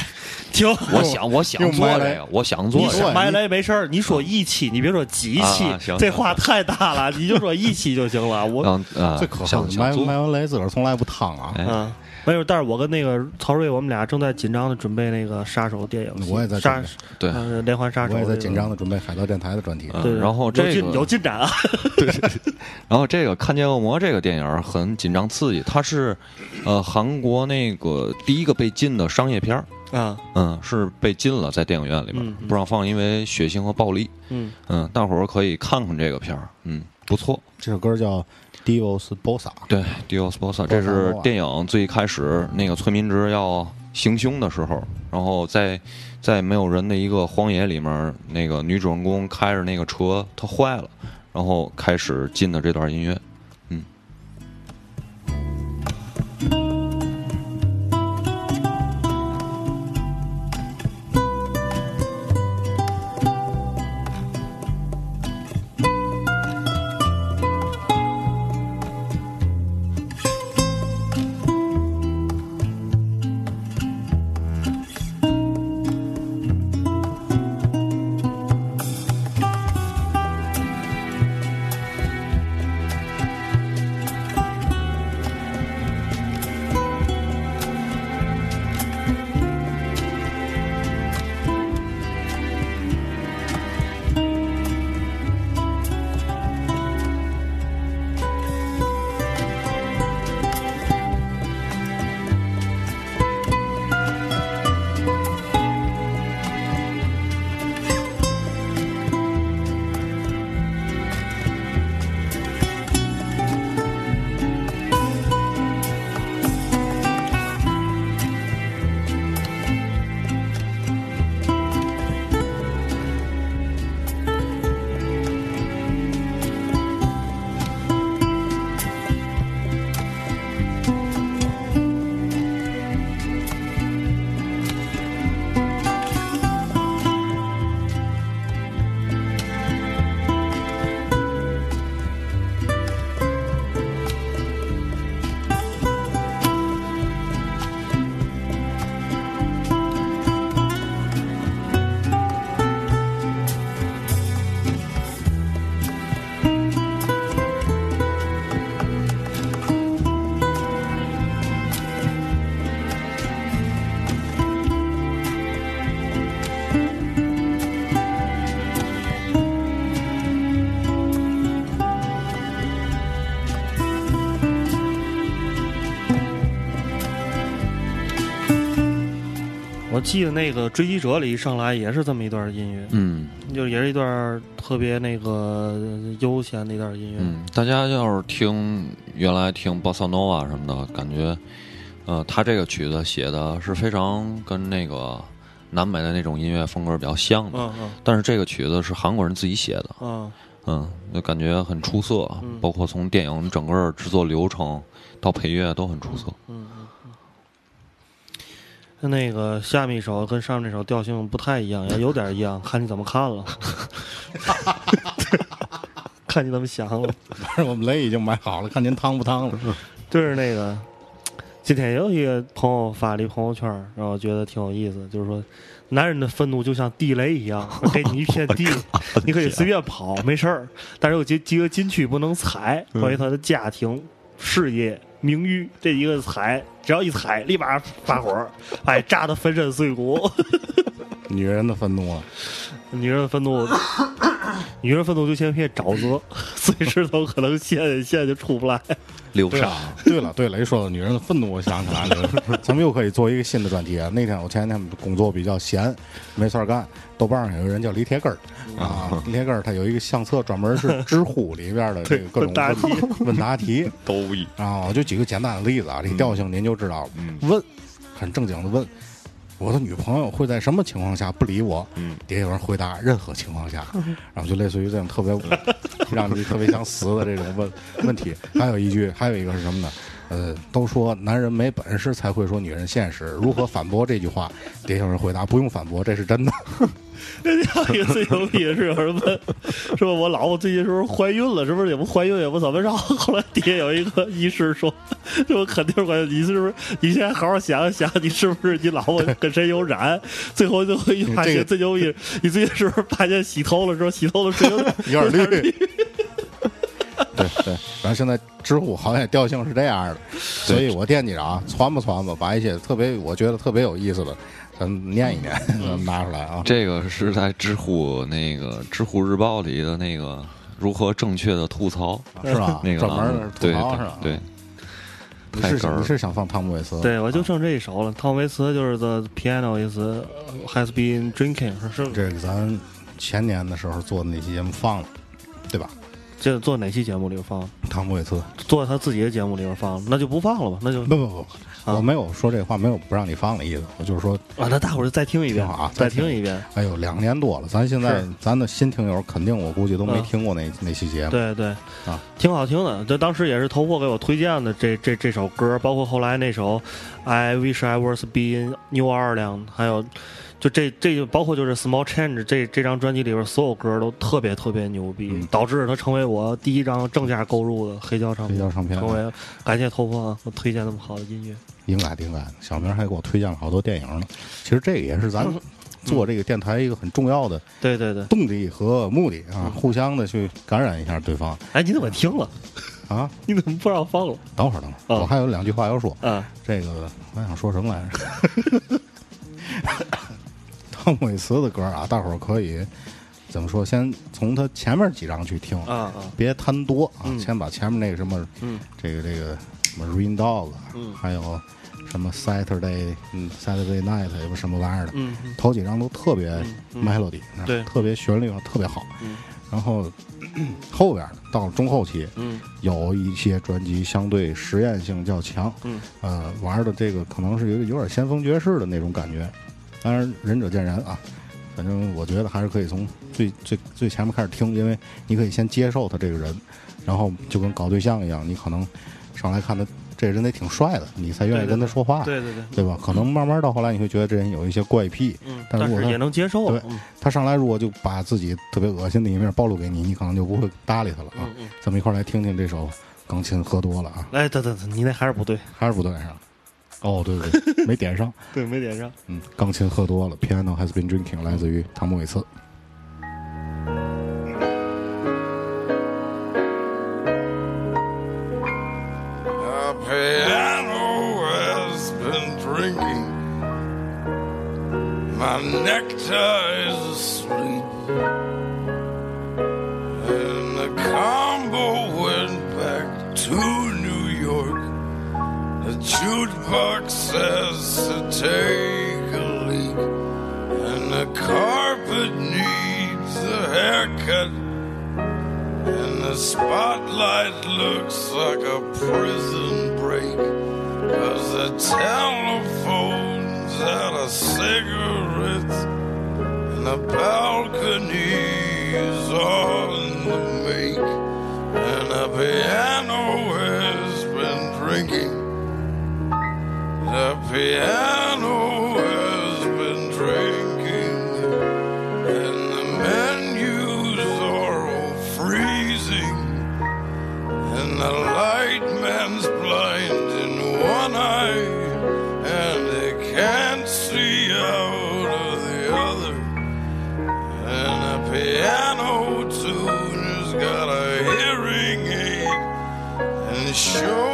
行！我想，我想做这个，我想做你这个。说埋雷没事儿，你说一期，你别说几期这话太大了，你就说一期就行了。我让啊，最可埋想埋完雷自个儿从来不烫啊，哎嗯，没有，但是我跟那个曹睿，我们俩正在紧张的准备那个杀手电影，我也在杀对。呃连环杀手，我也在紧张的准备海盗电台的专题。嗯对，然后这个有进展啊，对。然后这个《看见恶魔》这个电影很紧张刺激，它是呃韩国那个第一个被禁的商业片儿，啊，嗯，是被禁了在电影院里面嗯嗯。不让放，因为血腥和暴力。嗯。嗯，大伙儿可以看看这个片儿，嗯，不错。这首歌叫《Dios Bossa》，对，Dios Bossa，这是电影最开始那个崔民直要行凶的时候，然后在在没有人的一个荒野里面，那个女主人公开着那个车，它坏了，然后开始进的这段音乐。记得那个《追击者》里一上来也是这么一段音乐，嗯就也是一段特别那个悠闲的一段音乐。嗯，大家要是听原来听 bossa nova 什么的，感觉，呃，他这个曲子写的是非常跟那个南美的那种音乐风格比较像的，嗯嗯但是这个曲子是韩国人自己写的，嗯嗯，就感觉很出色，嗯包括从电影整个制作流程到配乐都很出色。嗯嗯。那个下面一首跟上面这首调性不太一样，也有点一样，看你怎么看了。看你怎么想了。反正我们雷已经买好了，看您烫不烫了。就是那个，今天有一个朋友发了一朋友圈，然后觉得挺有意思，就是说，男人的愤怒就像地雷一样，给你一片 地，你可以随便跑，没事儿，但是有几几个禁区不能踩，关于他的家庭、事业、名誉这一个踩，只要一踩，立马发火，哎，炸得粉身碎骨。女人的愤怒啊，女人的愤怒，女人愤怒就像一片沼泽，随时都可能现现就出不来。流沙对啊，对了对了，一说到女人的愤怒，我想起来了，咱们又可以做一个新的专题啊。那天我前几天工作比较闲，没事儿干，豆瓣上有个人叫李铁根儿啊，李铁根儿他有一个相册，专门是知乎里边的这个各种问答题问问答题都一啊，就举个简单的例子啊，这个调性您就知道了。问，很正经的问。我的女朋友会在什么情况下不理我？嗯，底下有人回答任何情况下，然后就类似于这种特别 让你特别想死的这种问问题。还有一句，还有一个是什么呢？呃，都说男人没本事才会说女人现实，如何反驳这句话？底下有人回答不用反驳，这是真的。人家一个最牛逼的是有人问，说我老婆最近是不是怀孕了？是不是也不怀孕也不怎么着？后来底下有一个医师说，说肯定是怀孕，你是不是？你现在好好想想，你是不是你老婆跟谁有染？最后就会发现最牛逼，你最近是不是发现洗头了之后洗头的水有有点点绿。对对，然后现在知乎好像调性是这样的，所以我惦记着啊，传吧传吧，把一些特别我觉得特别有意思的，咱念一念，咱 拿出来啊。这个是在知乎那个知乎日报里的那个如何正确的吐槽，是吧？那个专门啊吐对槽是吧？对，你是你是想放汤姆·韦斯？对，我就剩这一首了。汤姆·维斯就是 The piano is has been drinking，是是这个咱前年的时候做的那期节目放了，对吧？这做哪期节目里边放？汤姆·韦茨，做他自己的节目里边放，那就不放了吧？那就不不不，啊。我没有说这话，没有不让你放的意思，我就是说，啊，那大伙儿就再听一遍啊再再听。听一遍。哎呦，两年多了，咱现在咱的新听友肯定我估计都没嗯。听过那那期节目，对对。啊，挺好听的。这当时也是头货给我推荐的这这这首歌，包括后来那首《I Wish I Was Be in New Orleans》，还有就这这就包括就是《Small Change》这这张专辑里边所有歌都特别特别牛逼，嗯导致它成为我第一张正价购入的黑胶唱片。黑胶唱片成为感谢头破啊，我推荐那么好的音乐。应该的应该的。小明还给我推荐了好多电影呢，其实这个也是咱嗯 做这个电台一个很重要的对 对对，动力和目的嗯啊，互相的去感染一下对方哎，你怎么听了？啊。你怎么不让放了？等会儿等会儿，啊我还有两句话要说。啊，这个我想说什么来着？汤姆·韦茨的歌啊，大伙儿可以怎么说？先从他前面几张去听啊啊，别贪多啊，嗯。先把前面那个什么，嗯。这个这个什么 Rain Dog，、嗯。还有什么 Saturday，嗯，Saturday Night 也不什么玩意儿的，头几张都特别 melody，、对。特别旋律啊特别好。嗯。然后 后边儿到了中后期，嗯。有一些专辑相对实验性较强，嗯。呃，玩的这个可能是有有点先锋爵士的那种感觉，当然仁者见仁啊。反正我觉得还是可以从最最最前面开始听，因为你可以先接受他这个人，然后就跟搞对象一样，你可能上来看他这人得挺帅的，你才愿意跟他说话，对对对，对吧？可能慢慢到后来你会觉得这人有一些怪癖，嗯，但是也能接受。对嗯他上来如果就把自己特别恶心的一面暴露给你，你可能就不会搭理他了啊。咱们一块儿来听听这首《钢琴喝多了》啊，哎，等等等，你那还是不对，还是不对是吧？哦，对对对，没点上。对，没点上。嗯，钢琴喝多了，Piano has been drinking，来自于汤姆·韦茨。A piano has been drinking. My nectar is asleep. Jukebox says to take a leak. And the carpet needs a haircut. And the spotlight looks like a prison break. Cause the telephone's out of cigarettes. And the balcony's on the make. And the piano has been drinking. The piano has been drinking. And the menus are all freezing. And the light man's blind in one eye. And he can't see out of the other. And a piano tune has got a hearing aid. And showed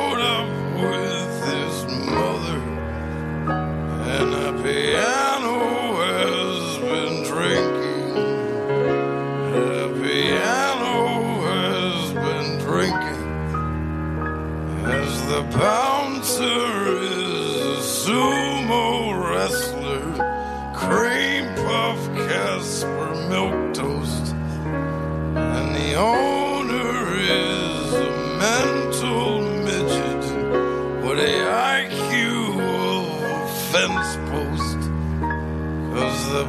milk toast, and the owner is a mental midget with a IQ of a fence post. Cause the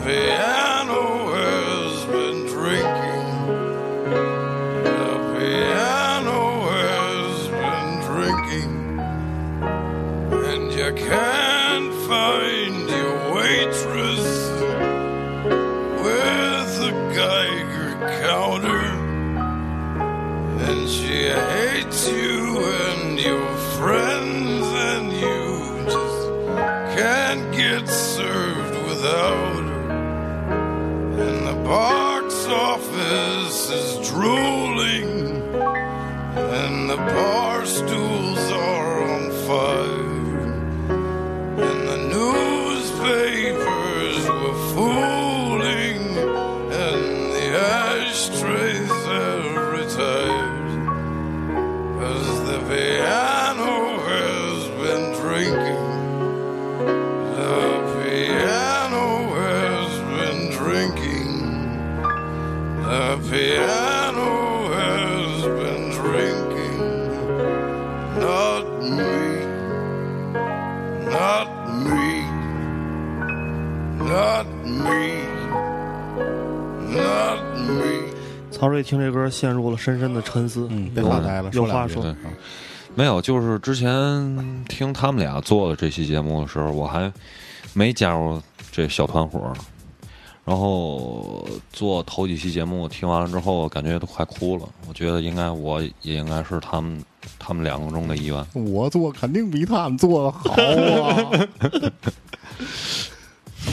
曹睿听这歌陷入了深深的沉思。嗯，别发呆了，有话说。嗯没有，就是之前听他们俩做的这期节目的时候，我还没加入这小团伙呢。然后做头几期节目，听完了之后，感觉都快哭了。我觉得应该我也应该是他们他们两个中的一员。我做肯定比他们做的好啊！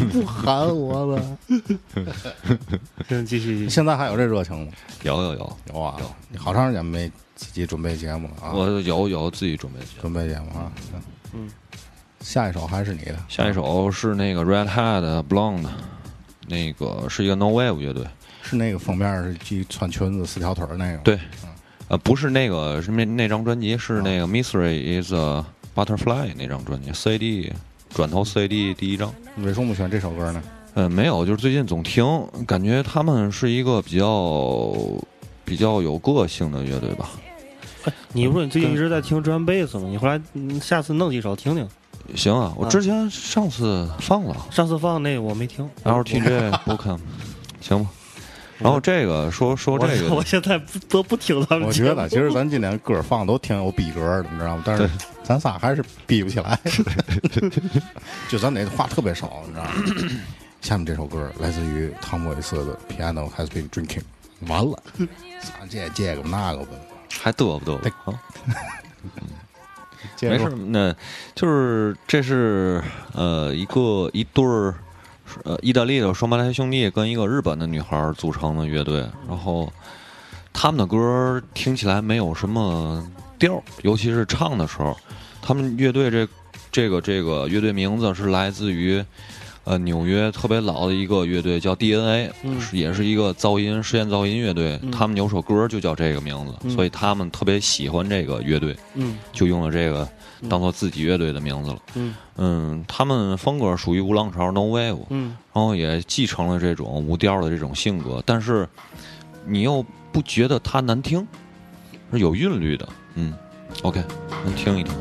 不喊我了。嗯，继续继续。现在还有这热情吗？有有有，有啊，有你好长时间没自己准备节目了啊？我有有自己准备节目。准备节目啊。嗯，下一首还是你的，下一首是那个 Red Hat Blonde，那个是一个 No Wave 乐队。是那个封面是系穿裙子四条腿儿那个。对，呃，不是那个，是那那张专辑是那个 Mystery is a Butterfly 那张专辑，CD 转头 CD 第一张。你为什么不选这首歌呢？呃，没有，就是最近总听，感觉他们是一个比较比较有个性的乐队吧。哎你不说你最近一直在听 drum bass 吗？你后来嗯下次弄几首听听。行啊，我之前上次放了上次放那个我没听。LTJ 不看，行吧。然后这个说说这个我个，现在不得不听他们。我觉得其实咱今天歌放都挺有逼格的，你知道吗？但是咱仨还是逼不起来，就咱得话特别少，你知道吗？下面这首歌来自于汤姆·韦斯的《Piano Has Been Drinking》，完了，咱这这个那个吧，还嘚不嘚 没事那就是这是呃一个一对儿呃意大利的双胞胎兄弟跟一个日本的女孩儿组成的乐队，然后他们的歌儿听起来没有什么调儿，尤其是唱的时候，他们乐队这这个这个乐队名字是来自于。呃，纽约特别老的一个乐队叫 DNA，、嗯也是一个噪音实验噪音乐队。他们有首歌就叫这个名字，嗯所以他们特别喜欢这个乐队。嗯就用了这个当做自己乐队的名字了。嗯嗯，他们风格属于无浪潮 No Wave，嗯然后也继承了这种无调的这种性格，但是你又不觉得它难听，是有韵律的。嗯，OK，能听一听。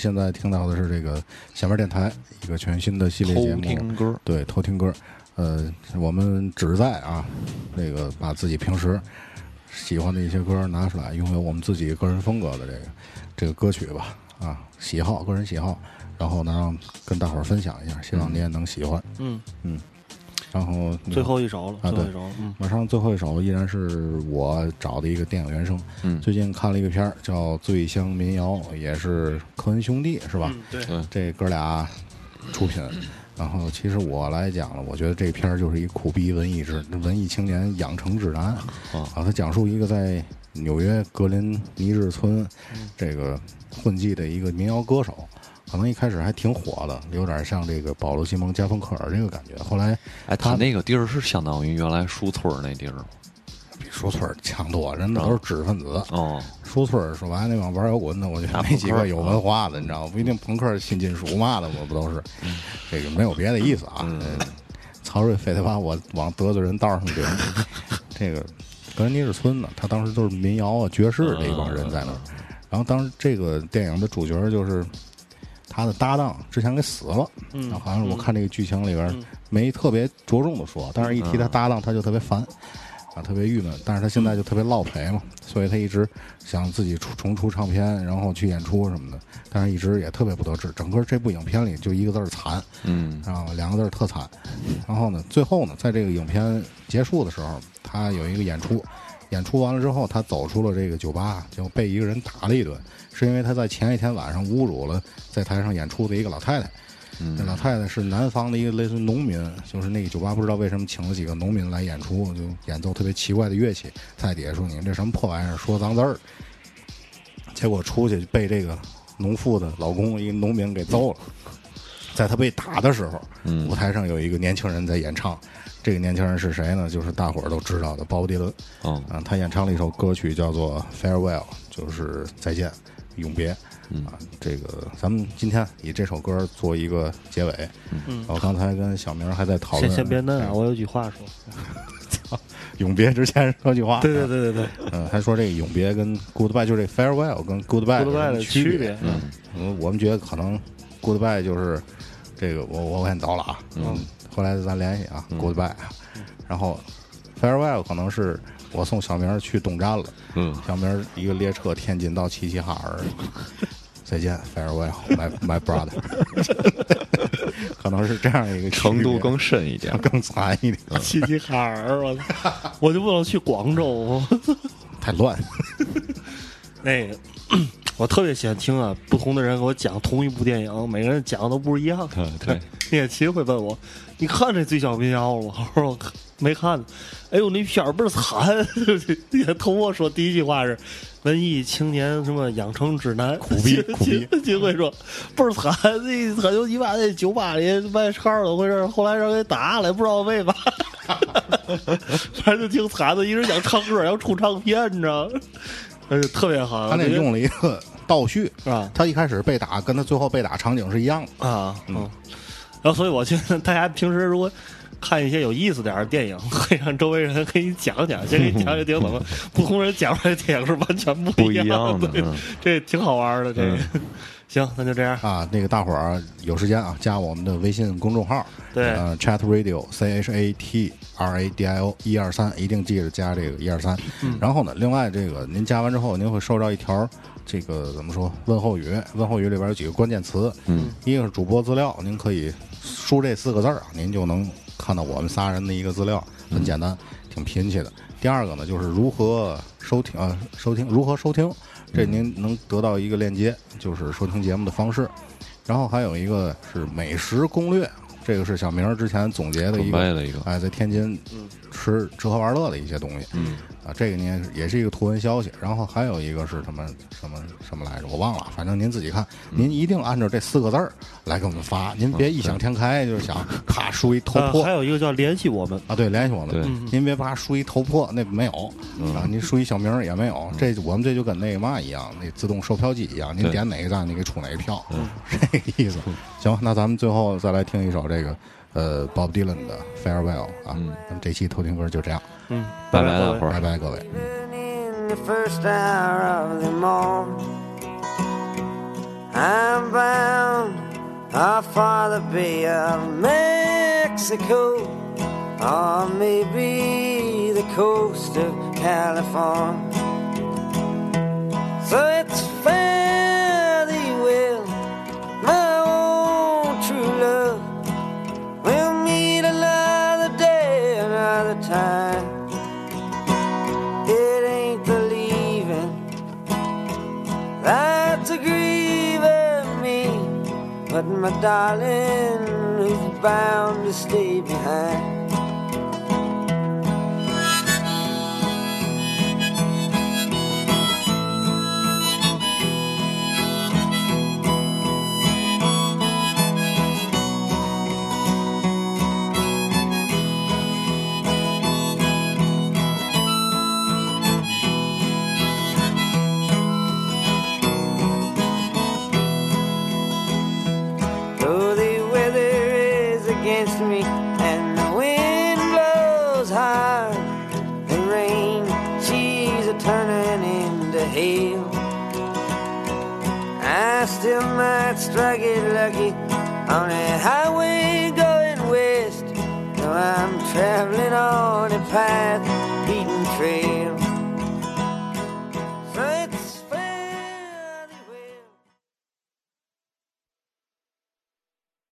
现在听到的是这个下面电台一个全新的系列节偷目，听歌，对，偷听歌。呃，我们旨在啊，这个把自己平时喜欢的一些歌拿出来，拥有我们自己个人风格的这个这个歌曲吧，啊，喜好，个人喜好，然后呢，让跟大伙儿分享一下，希望你也能喜欢。嗯。嗯，然后最后一首了，啊对最后一首，嗯马上最后一首依然是我找的一个电影原声。嗯最近看了一个片儿叫《醉乡民谣》，也是科恩兄弟是吧？嗯，对，对，这哥俩出品。然后其实我来讲了，我觉得这片儿就是一苦逼文艺之文艺青年养成指南啊啊，他讲述一个在纽约格林尼治村这个混迹的一个民谣歌手。可能一开始还挺火的，有点像这个保罗·西蒙、加芬克尔这个感觉。后来哎，他那个地儿是相当于原来书村儿那地儿吗比书村儿强多，人那都是知识分子。哦，树村儿说白了，那帮玩摇滚的，我觉得没几个有文化的，你知道吗？不一定朋克、新金属嘛的，我不都是？这个没有别的意思啊。曹睿非得把我往得罪人道上顶。这个格林尼治村呢，他当时都是民谣啊、爵士这一帮人在那儿。然后当时这个电影的主角就是他的搭档，之前给死了。嗯好像是我看这个剧情里边嗯没特别着重的说，但是一提他搭档，他就特别烦。啊，特别郁闷，但是他现在就特别落赔嘛，所以他一直想自己出重出唱片，然后去演出什么的，但是一直也特别不得志。整个这部影片里就一个字儿惨，嗯然后两个字儿特惨。然后呢，最后呢，在这个影片结束的时候，他有一个演出，演出完了之后，他走出了这个酒吧，就被一个人打了一顿，是因为他在前一天晚上侮辱了在台上演出的一个老太太。嗯老太太是南方的一个类似于农民，就是那个酒吧不知道为什么请了几个农民来演出，就演奏特别奇怪的乐器。在底下说：“你这什么破玩意儿，说脏字儿。”结果出去被这个农妇的老公一个农民给揍了。在他被打的时候，嗯舞台上有一个年轻人在演唱。这个年轻人是谁呢？就是大伙儿都知道的鲍勃迪伦。嗯，啊，他演唱了一首歌曲叫做《Farewell》，就是再见，永别。嗯啊，这个咱们今天以这首歌做一个结尾。嗯我刚才跟小明还在讨论，先先别嫩啊，哎我有句话说，永别之前说句话。对对对对对嗯，还说这个永别跟 goodbye 就这 farewell 跟 goodbye，goodbye 的区别，。嗯嗯，我们觉得可能 goodbye 就是这个，我我先走了啊，嗯，后来咱联系啊、g o o d b y e 然后 farewell 可能是我送小明去东站了，嗯，小明一个列车天津到齐齐哈尔，再见 farewell，my my brother，可能是这样一个程度更深一点。更惨一点，齐齐哈尔，我操，我就不能去广州。太乱，那个，我特别喜欢听啊，不同的人给我讲同一部电影，每个人讲的都不一样。对对，聂奇会问我：“你看这《最小民谣》了吗？”我说：“我看没看呢。”哎呦，那片儿倍儿惨！也头我说第一句话是“文艺青年什么养成指南”，苦逼 苦逼金会说倍儿惨，那他就你把那酒吧里卖串儿怎么回事？后来让人给打了，不知道为嘛。反正就挺惨的，一直想唱歌，要出唱片，你知道吗？哎，特别好。他那用了一个倒叙，啊他一开始被打跟他最后被打场景是一样的。啊，嗯，然后所以我觉得大家平时如果看一些有意思点儿的电影，会让周围人给你讲讲，先给你讲讲电影怎么 不同人讲出来的电影是完全不不一样样的 这挺好玩的。这个行，那就这样。啊，那个大伙儿有时间啊，加我们的微信公众号，对呃，Chat Radio C H A T R A D I O 一二三，一定记着加这个一二三。然后呢，另外这个您加完之后，您会收到一条这个怎么说问候语？问候语里边有几个关键词，嗯，一个是主播资料，您可以输这四个字儿，您就能看到我们仨人的一个资料，很简单，挺贫气的。第二个呢，就是如何收听啊，收听如何收听，这您能得到一个链接，就是收听节目的方式。然后还有一个是美食攻略，这个是小明儿之前总结的一个，哎，在天津吃吃喝玩乐的一些东西。嗯啊，这个您也是一个图文消息，然后还有一个是什么什么什么来着，我忘了，反正您自己看，您一定按照这四个字儿来给我们发，您别异想天开，就是想咔输一头呃，破还有一个叫联系我们，啊，对，联系我们，您别把输一头破那没有，啊，您输一小名儿也没有，这我们这就跟那个嘛一样，那自动售票机一样，您点哪个站，你给出哪个票，这个意思。行，那咱们最后再来听一首这个 呃 Bob Dylan 的 Farewell 啊，嗯那么这期偷听歌就这样，嗯，拜拜各位大伙儿拜拜各位。 in the first hour of the morn. I'm bound off for the Bay of Mexico, or maybe the coast of California. So it's fare But my darling, who's bound to stay behind. Might strike it lucky on a highway going west. Though I'm traveling on a path beaten trail.